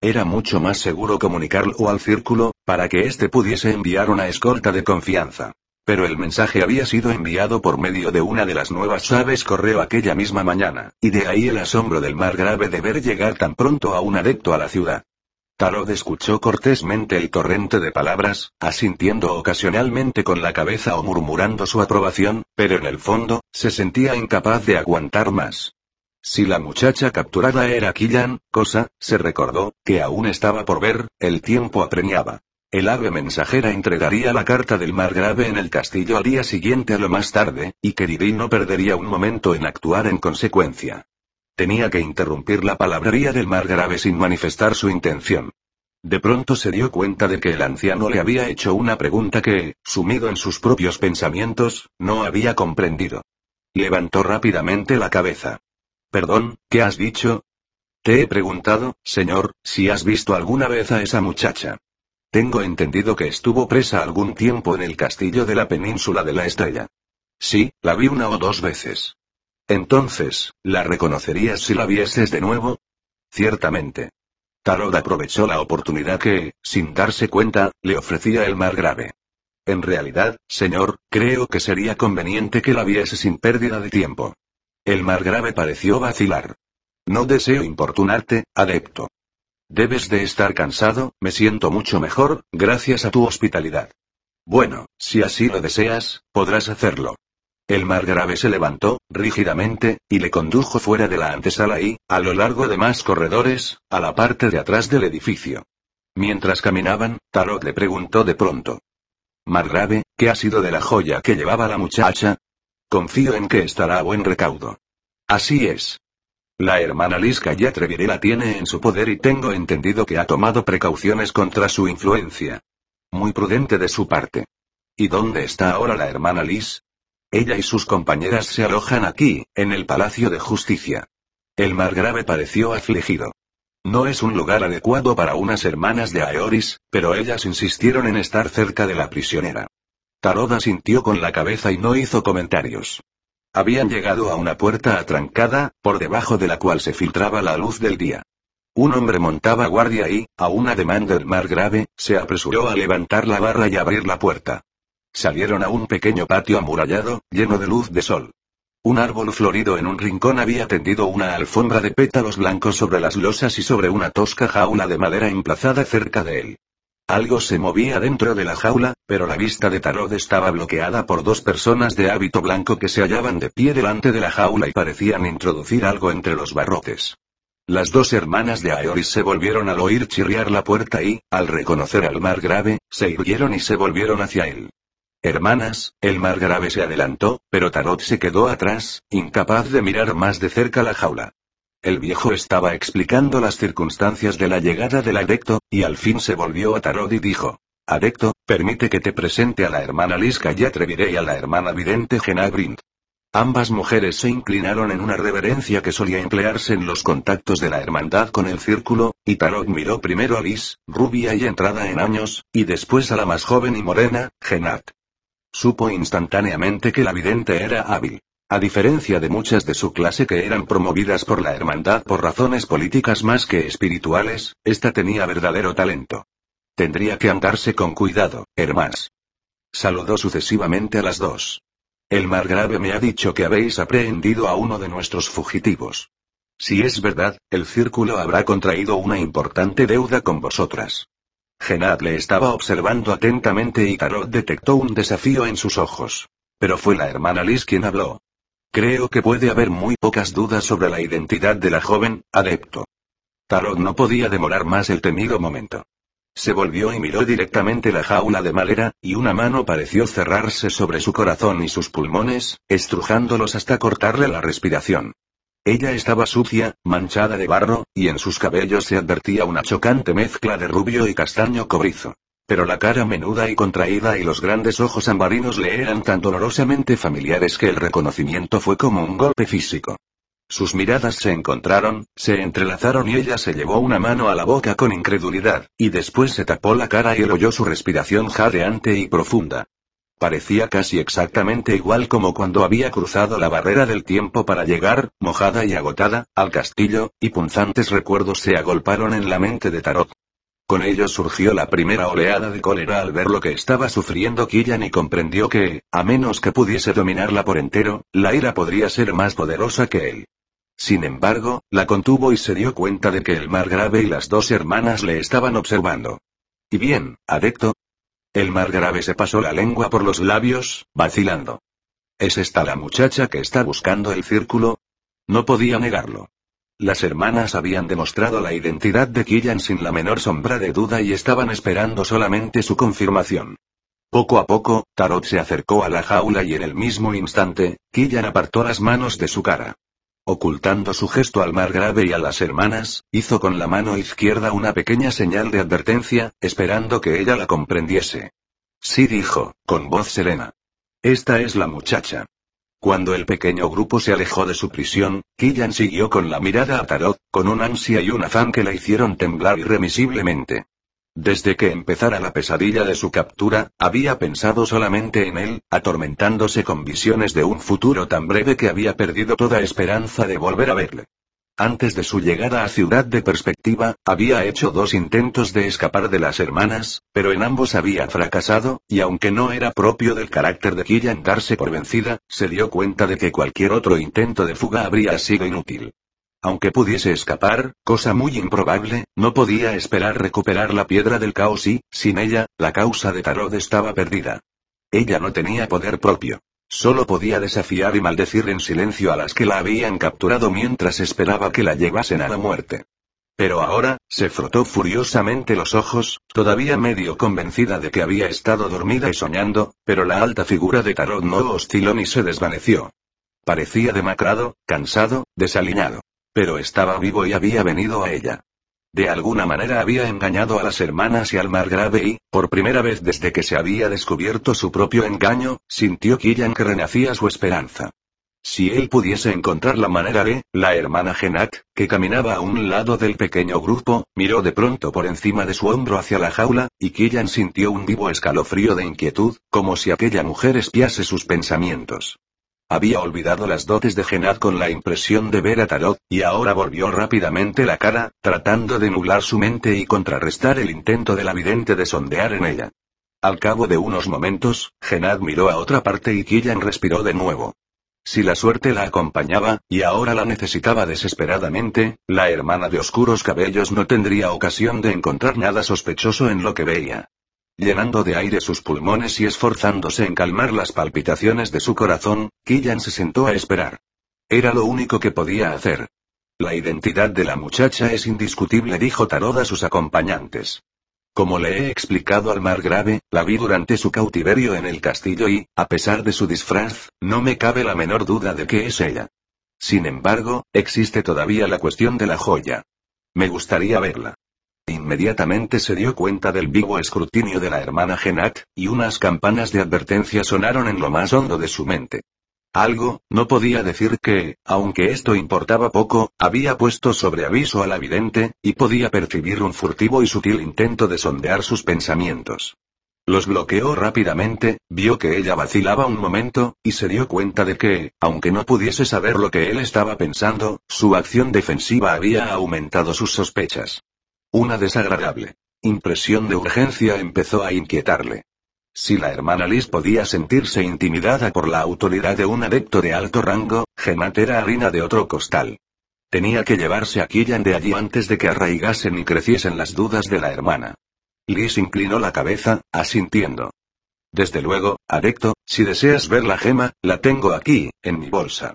Era mucho más seguro comunicarlo al círculo, para que éste pudiese enviar una escolta de confianza. Pero el mensaje había sido enviado por medio de una de las nuevas aves correo aquella misma mañana, y de ahí el asombro del mar grave de ver llegar tan pronto a un adepto a la ciudad. Tarot escuchó cortésmente el torrente de palabras, asintiendo ocasionalmente con la cabeza o murmurando su aprobación, pero en el fondo, se sentía incapaz de aguantar más. Si la muchacha capturada era Killan, cosa, se recordó, que aún estaba por ver, el tiempo apremiaba. El ave mensajera entregaría la carta del margrave en el castillo al día siguiente a lo más tarde, y que no perdería un momento en actuar en consecuencia. Tenía que interrumpir la palabrería del margrave sin manifestar su intención. De pronto se dio cuenta de que el anciano le había hecho una pregunta que, sumido en sus propios pensamientos, no había comprendido. Levantó rápidamente la cabeza. Perdón, ¿qué has dicho? Te he preguntado, señor, si has visto alguna vez a esa muchacha. Tengo entendido que estuvo presa algún tiempo en el castillo de la península de la estrella. Sí, la vi una o dos veces. Entonces, ¿la reconocerías si la vieses de nuevo? Ciertamente. Tarot aprovechó la oportunidad que, sin darse cuenta, le ofrecía el mar grave. En realidad, señor, creo que sería conveniente que la viese sin pérdida de tiempo. El margrave pareció vacilar. No deseo importunarte, adepto. Debes de estar cansado, me siento mucho mejor, gracias a tu hospitalidad. Bueno, si así lo deseas, podrás hacerlo. El margrave se levantó, rígidamente, y le condujo fuera de la antesala y, a lo largo de más corredores, a la parte de atrás del edificio. Mientras caminaban, Tarot le preguntó de pronto. Margrave, ¿qué ha sido de la joya que llevaba la muchacha? Confío en que estará a buen recaudo. Así es. La hermana Liz Cayatreviré la tiene en su poder y tengo entendido que ha tomado precauciones contra su influencia. Muy prudente de su parte. ¿Y dónde está ahora la hermana Liz? Ella y sus compañeras se alojan aquí, en el Palacio de Justicia. El margrave pareció afligido. No es un lugar adecuado para unas hermanas de Aeoris, pero ellas insistieron en estar cerca de la prisionera. Taroda sintió con la cabeza y no hizo comentarios. Habían llegado a una puerta atrancada, por debajo de la cual se filtraba la luz del día. Un hombre montaba guardia y, a una demanda del mar grave, se apresuró a levantar la barra y abrir la puerta. Salieron a un pequeño patio amurallado, lleno de luz de sol. Un árbol florido en un rincón había tendido una alfombra de pétalos blancos sobre las losas y sobre una tosca jaula de madera emplazada cerca de él. Algo se movía dentro de la jaula, pero la vista de Tarot estaba bloqueada por dos personas de hábito blanco que se hallaban de pie delante de la jaula y parecían introducir algo entre los barrotes. Las dos hermanas de Aeoris se volvieron al oír chirriar la puerta y, al reconocer al mar grave, se irguieron y se volvieron hacia él. Hermanas, el mar grave se adelantó, pero Tarot se quedó atrás, incapaz de mirar más de cerca la jaula. El viejo estaba explicando las circunstancias de la llegada del adecto, y al fin se volvió a Tarot y dijo. Adecto, permite que te presente a la hermana Liska y atreviré y a la hermana vidente Genabrind. Ambas mujeres se inclinaron en una reverencia que solía emplearse en los contactos de la hermandad con el círculo, y Tarot miró primero a Liz, rubia y entrada en años, y después a la más joven y morena, Genat. Supo instantáneamente que la vidente era hábil. A diferencia de muchas de su clase que eran promovidas por la hermandad por razones políticas más que espirituales, esta tenía verdadero talento. Tendría que andarse con cuidado, hermanas. Saludó sucesivamente a las dos. El margrave me ha dicho que habéis aprehendido a uno de nuestros fugitivos. Si es verdad, el círculo habrá contraído una importante deuda con vosotras. Genad le estaba observando atentamente y Tarot detectó un desafío en sus ojos. Pero fue la hermana Liz quien habló. Creo que puede haber muy pocas dudas sobre la identidad de la joven, adepto. Tarot no podía demorar más el temido momento. Se volvió y miró directamente la jaula de madera, y una mano pareció cerrarse sobre su corazón y sus pulmones, estrujándolos hasta cortarle la respiración. Ella estaba sucia, manchada de barro, y en sus cabellos se advertía una chocante mezcla de rubio y castaño cobrizo. Pero la cara menuda y contraída y los grandes ojos ambarinos le eran tan dolorosamente familiares que el reconocimiento fue como un golpe físico. Sus miradas se encontraron, se entrelazaron y ella se llevó una mano a la boca con incredulidad, y después se tapó la cara y él oyó su respiración jadeante y profunda. Parecía casi exactamente igual como cuando había cruzado la barrera del tiempo para llegar, mojada y agotada, al castillo, y punzantes recuerdos se agolparon en la mente de Tarot. Con ello surgió la primera oleada de cólera al ver lo que estaba sufriendo Killian y comprendió que, a menos que pudiese dominarla por entero, la ira podría ser más poderosa que él. Sin embargo, la contuvo y se dio cuenta de que el margrave y las dos hermanas le estaban observando. Y bien, adecto. El margrave se pasó la lengua por los labios, vacilando. ¿Es esta la muchacha que está buscando el círculo? No podía negarlo. Las hermanas habían demostrado la identidad de Killian sin la menor sombra de duda y estaban esperando solamente su confirmación. Poco a poco, Tarot se acercó a la jaula y en el mismo instante, Killian apartó las manos de su cara. Ocultando su gesto al margrave y a las hermanas, hizo con la mano izquierda una pequeña señal de advertencia, esperando que ella la comprendiese. Sí dijo, con voz serena. Esta es la muchacha. Cuando el pequeño grupo se alejó de su prisión, Killian siguió con la mirada a Tarot, con un ansia y un afán que la hicieron temblar irremisiblemente. Desde que empezara la pesadilla de su captura, había pensado solamente en él, atormentándose con visiones de un futuro tan breve que había perdido toda esperanza de volver a verle. Antes de su llegada a Ciudad de Perspectiva, había hecho dos intentos de escapar de las hermanas, pero en ambos había fracasado, y aunque no era propio del carácter de Killian darse por vencida, se dio cuenta de que cualquier otro intento de fuga habría sido inútil. Aunque pudiese escapar, cosa muy improbable, no podía esperar recuperar la piedra del caos y, sin ella, la causa de Tarot estaba perdida. Ella no tenía poder propio. Solo podía desafiar y maldecir en silencio a las que la habían capturado mientras esperaba que la llevasen a la muerte. Pero ahora, se frotó furiosamente los ojos, todavía medio convencida de que había estado dormida y soñando, pero la alta figura de Tarot no osciló ni se desvaneció. Parecía demacrado, cansado, desaliñado. Pero estaba vivo y había venido a ella. De alguna manera había engañado a las hermanas y al margrave y, por primera vez desde que se había descubierto su propio engaño, sintió Killian que renacía su esperanza. Si él pudiese encontrar la manera de, la hermana Genak, que caminaba a un lado del pequeño grupo, miró de pronto por encima de su hombro hacia la jaula, y Killian sintió un vivo escalofrío de inquietud, como si aquella mujer espiase sus pensamientos. Había olvidado las dotes de Genad con la impresión de ver a Tarot, y ahora volvió rápidamente la cara, tratando de nublar su mente y contrarrestar el intento de la vidente de sondear en ella. Al cabo de unos momentos, Genad miró a otra parte y Killian respiró de nuevo. Si la suerte la acompañaba, y ahora la necesitaba desesperadamente, la hermana de oscuros cabellos no tendría ocasión de encontrar nada sospechoso en lo que veía. Llenando de aire sus pulmones y esforzándose en calmar las palpitaciones de su corazón, Killian se sentó a esperar. Era lo único que podía hacer. La identidad de la muchacha es indiscutible, dijo Tarot a sus acompañantes. Como le he explicado al margrave, la vi durante su cautiverio en el castillo y, a pesar de su disfraz, no me cabe la menor duda de que es ella. Sin embargo, existe todavía la cuestión de la joya. Me gustaría verla. Inmediatamente se dio cuenta del vivo escrutinio de la hermana Genat, y unas campanas de advertencia sonaron en lo más hondo de su mente. Algo, no podía decir que, aunque esto importaba poco, había puesto sobre aviso a la vidente, y podía percibir un furtivo y sutil intento de sondear sus pensamientos. Los bloqueó rápidamente, vio que ella vacilaba un momento, y se dio cuenta de que, aunque no pudiese saber lo que él estaba pensando, su acción defensiva había aumentado sus sospechas. Una desagradable impresión de urgencia empezó a inquietarle. Si la hermana Liz podía sentirse intimidada por la autoridad de un adepto de alto rango, Genat era harina de otro costal. Tenía que llevarse a Killian de allí antes de que arraigasen y creciesen las dudas de la hermana. Liz inclinó la cabeza, asintiendo. Desde luego, adepto, si deseas ver la gema, la tengo aquí, en mi bolsa.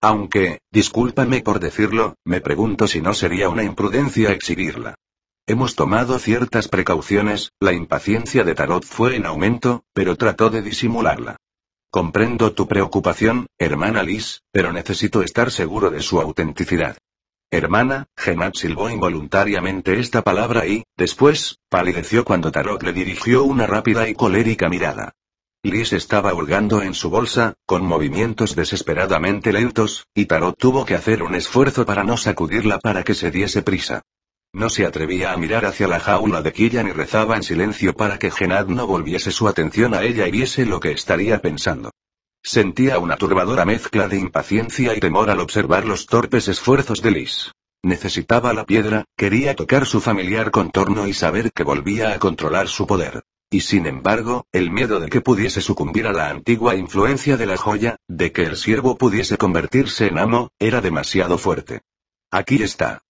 Aunque, discúlpame por decirlo, me pregunto si no sería una imprudencia exhibirla. Hemos tomado ciertas precauciones, la impaciencia de Tarot fue en aumento, pero trató de disimularla. Comprendo tu preocupación, hermana Liz, pero necesito estar seguro de su autenticidad. Hermana, Genat silbó involuntariamente esta palabra y, después, palideció cuando Tarot le dirigió una rápida y colérica mirada. Liz estaba hurgando en su bolsa, con movimientos desesperadamente lentos, y Tarot tuvo que hacer un esfuerzo para no sacudirla para que se diese prisa. No se atrevía a mirar hacia la jaula de Killian y rezaba en silencio para que Genad no volviese su atención a ella y viese lo que estaría pensando. Sentía una turbadora mezcla de impaciencia y temor al observar los torpes esfuerzos de Liz. Necesitaba la piedra, quería tocar su familiar contorno y saber que volvía a controlar su poder. Y sin embargo, el miedo de que pudiese sucumbir a la antigua influencia de la joya, de que el siervo pudiese convertirse en amo, era demasiado fuerte. Aquí está.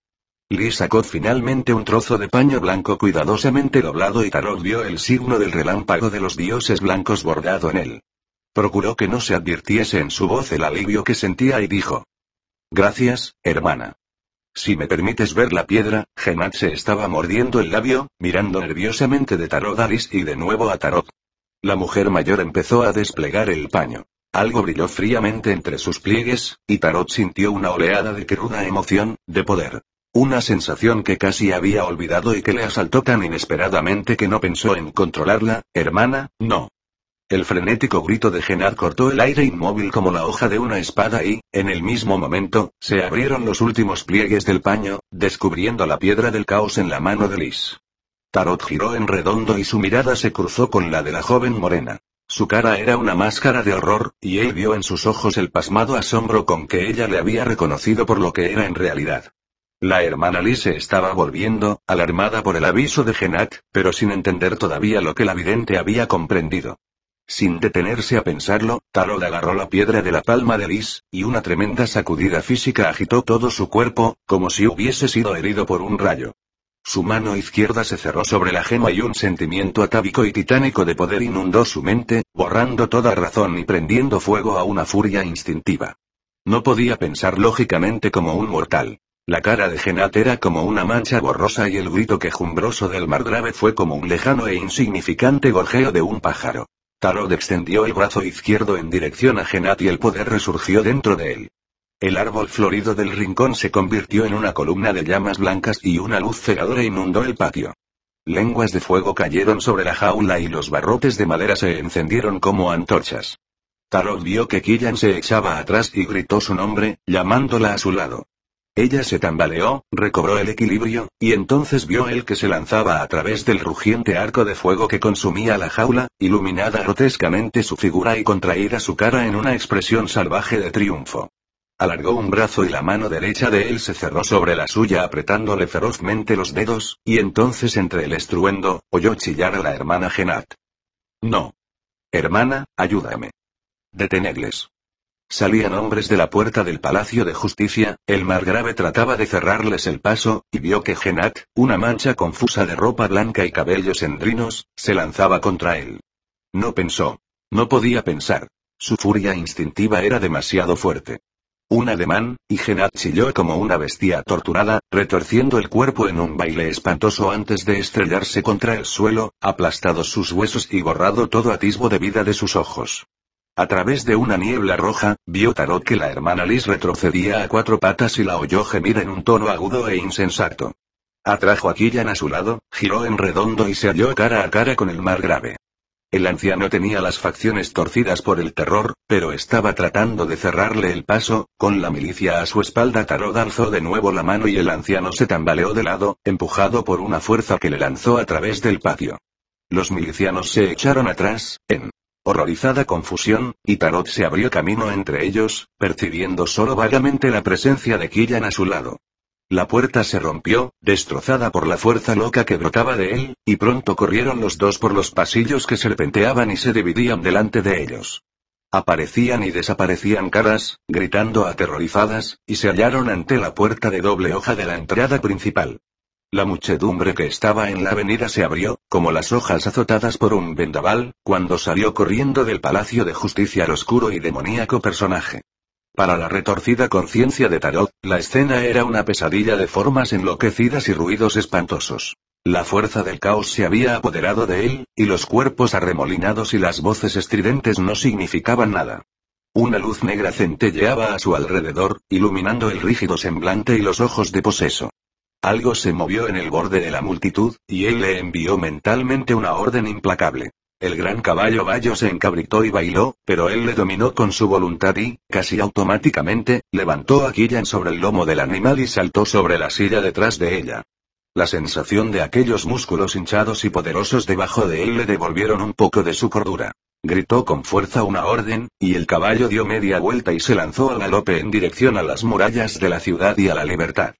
Lee sacó finalmente un trozo de paño blanco cuidadosamente doblado y Tarot vio el signo del relámpago de los dioses blancos bordado en él. Procuró que no se advirtiese en su voz el alivio que sentía y dijo. Gracias, hermana. Si me permites ver la piedra, Genat se estaba mordiendo el labio, mirando nerviosamente de Tarot a Liz y de nuevo a Tarot. La mujer mayor empezó a desplegar el paño. Algo brilló fríamente entre sus pliegues, y Tarot sintió una oleada de cruda emoción, de poder. Una sensación que casi había olvidado y que le asaltó tan inesperadamente que no pensó en controlarla, hermana, no. El frenético grito de Genad cortó el aire inmóvil como la hoja de una espada y, en el mismo momento, se abrieron los últimos pliegues del paño, descubriendo la piedra del caos en la mano de Liz. Tarot giró en redondo y su mirada se cruzó con la de la joven morena. Su cara era una máscara de horror, y él vio en sus ojos el pasmado asombro con que ella le había reconocido por lo que era en realidad. La hermana Liz se estaba volviendo, alarmada por el aviso de Genat, pero sin entender todavía lo que la vidente había comprendido. Sin detenerse a pensarlo, Tarot agarró la piedra de la palma de Liz, y una tremenda sacudida física agitó todo su cuerpo, como si hubiese sido herido por un rayo. Su mano izquierda se cerró sobre la gema y un sentimiento atávico y titánico de poder inundó su mente, borrando toda razón y prendiendo fuego a una furia instintiva. No podía pensar lógicamente como un mortal. La cara de Genat era como una mancha borrosa y el grito quejumbroso del margrave fue como un lejano e insignificante gorjeo de un pájaro. Tarot extendió el brazo izquierdo en dirección a Genat y el poder resurgió dentro de él. El árbol florido del rincón se convirtió en una columna de llamas blancas y una luz cegadora inundó el patio. Lenguas de fuego cayeron sobre la jaula y los barrotes de madera se encendieron como antorchas. Tarot vio que Killian se echaba atrás y gritó su nombre, llamándola a su lado. Ella se tambaleó, recobró el equilibrio, y entonces vio él que se lanzaba a través del rugiente arco de fuego que consumía la jaula, iluminada grotescamente su figura y contraída su cara en una expresión salvaje de triunfo. Alargó un brazo y la mano derecha de él se cerró sobre la suya apretándole ferozmente los dedos, y entonces entre el estruendo, oyó chillar a la hermana Genat. No. Hermana, ayúdame. Detenedles. Salían hombres de la puerta del Palacio de Justicia, el margrave trataba de cerrarles el paso, y vio que Genat, una mancha confusa de ropa blanca y cabellos endrinos, se lanzaba contra él. No pensó. No podía pensar. Su furia instintiva era demasiado fuerte. Un ademán, y Genat chilló como una bestia torturada, retorciendo el cuerpo en un baile espantoso antes de estrellarse contra el suelo, aplastados sus huesos y borrado todo atisbo de vida de sus ojos. A través de una niebla roja, vio Tarot que la hermana Liz retrocedía a cuatro patas y la oyó gemir en un tono agudo e insensato. Atrajo a Killan a su lado, giró en redondo y se halló cara a cara con el margrave. El anciano tenía las facciones torcidas por el terror, pero estaba tratando de cerrarle el paso, con la milicia a su espalda Tarot alzó de nuevo la mano y el anciano se tambaleó de lado, empujado por una fuerza que le lanzó a través del patio. Los milicianos se echaron atrás, en horrorizada confusión, y Tarot se abrió camino entre ellos, percibiendo solo vagamente la presencia de Killan a su lado. La puerta se rompió, destrozada por la fuerza loca que brotaba de él, y pronto corrieron los dos por los pasillos que serpenteaban y se dividían delante de ellos. Aparecían y desaparecían caras, gritando aterrorizadas, y se hallaron ante la puerta de doble hoja de la entrada principal. La muchedumbre que estaba en la avenida se abrió, como las hojas azotadas por un vendaval, cuando salió corriendo del Palacio de Justicia el oscuro y demoníaco personaje. Para la retorcida conciencia de Tarot, la escena era una pesadilla de formas enloquecidas y ruidos espantosos. La fuerza del caos se había apoderado de él, y los cuerpos arremolinados y las voces estridentes no significaban nada. Una luz negra centelleaba a su alrededor, iluminando el rígido semblante y los ojos de poseso. Algo se movió en el borde de la multitud, y él le envió mentalmente una orden implacable. El gran caballo Bayo se encabritó y bailó, pero él le dominó con su voluntad y, casi automáticamente, levantó a Killian sobre el lomo del animal y saltó sobre la silla detrás de ella. La sensación de aquellos músculos hinchados y poderosos debajo de él le devolvieron un poco de su cordura. Gritó con fuerza una orden, y el caballo dio media vuelta y se lanzó al galope en dirección a las murallas de la ciudad y a la libertad.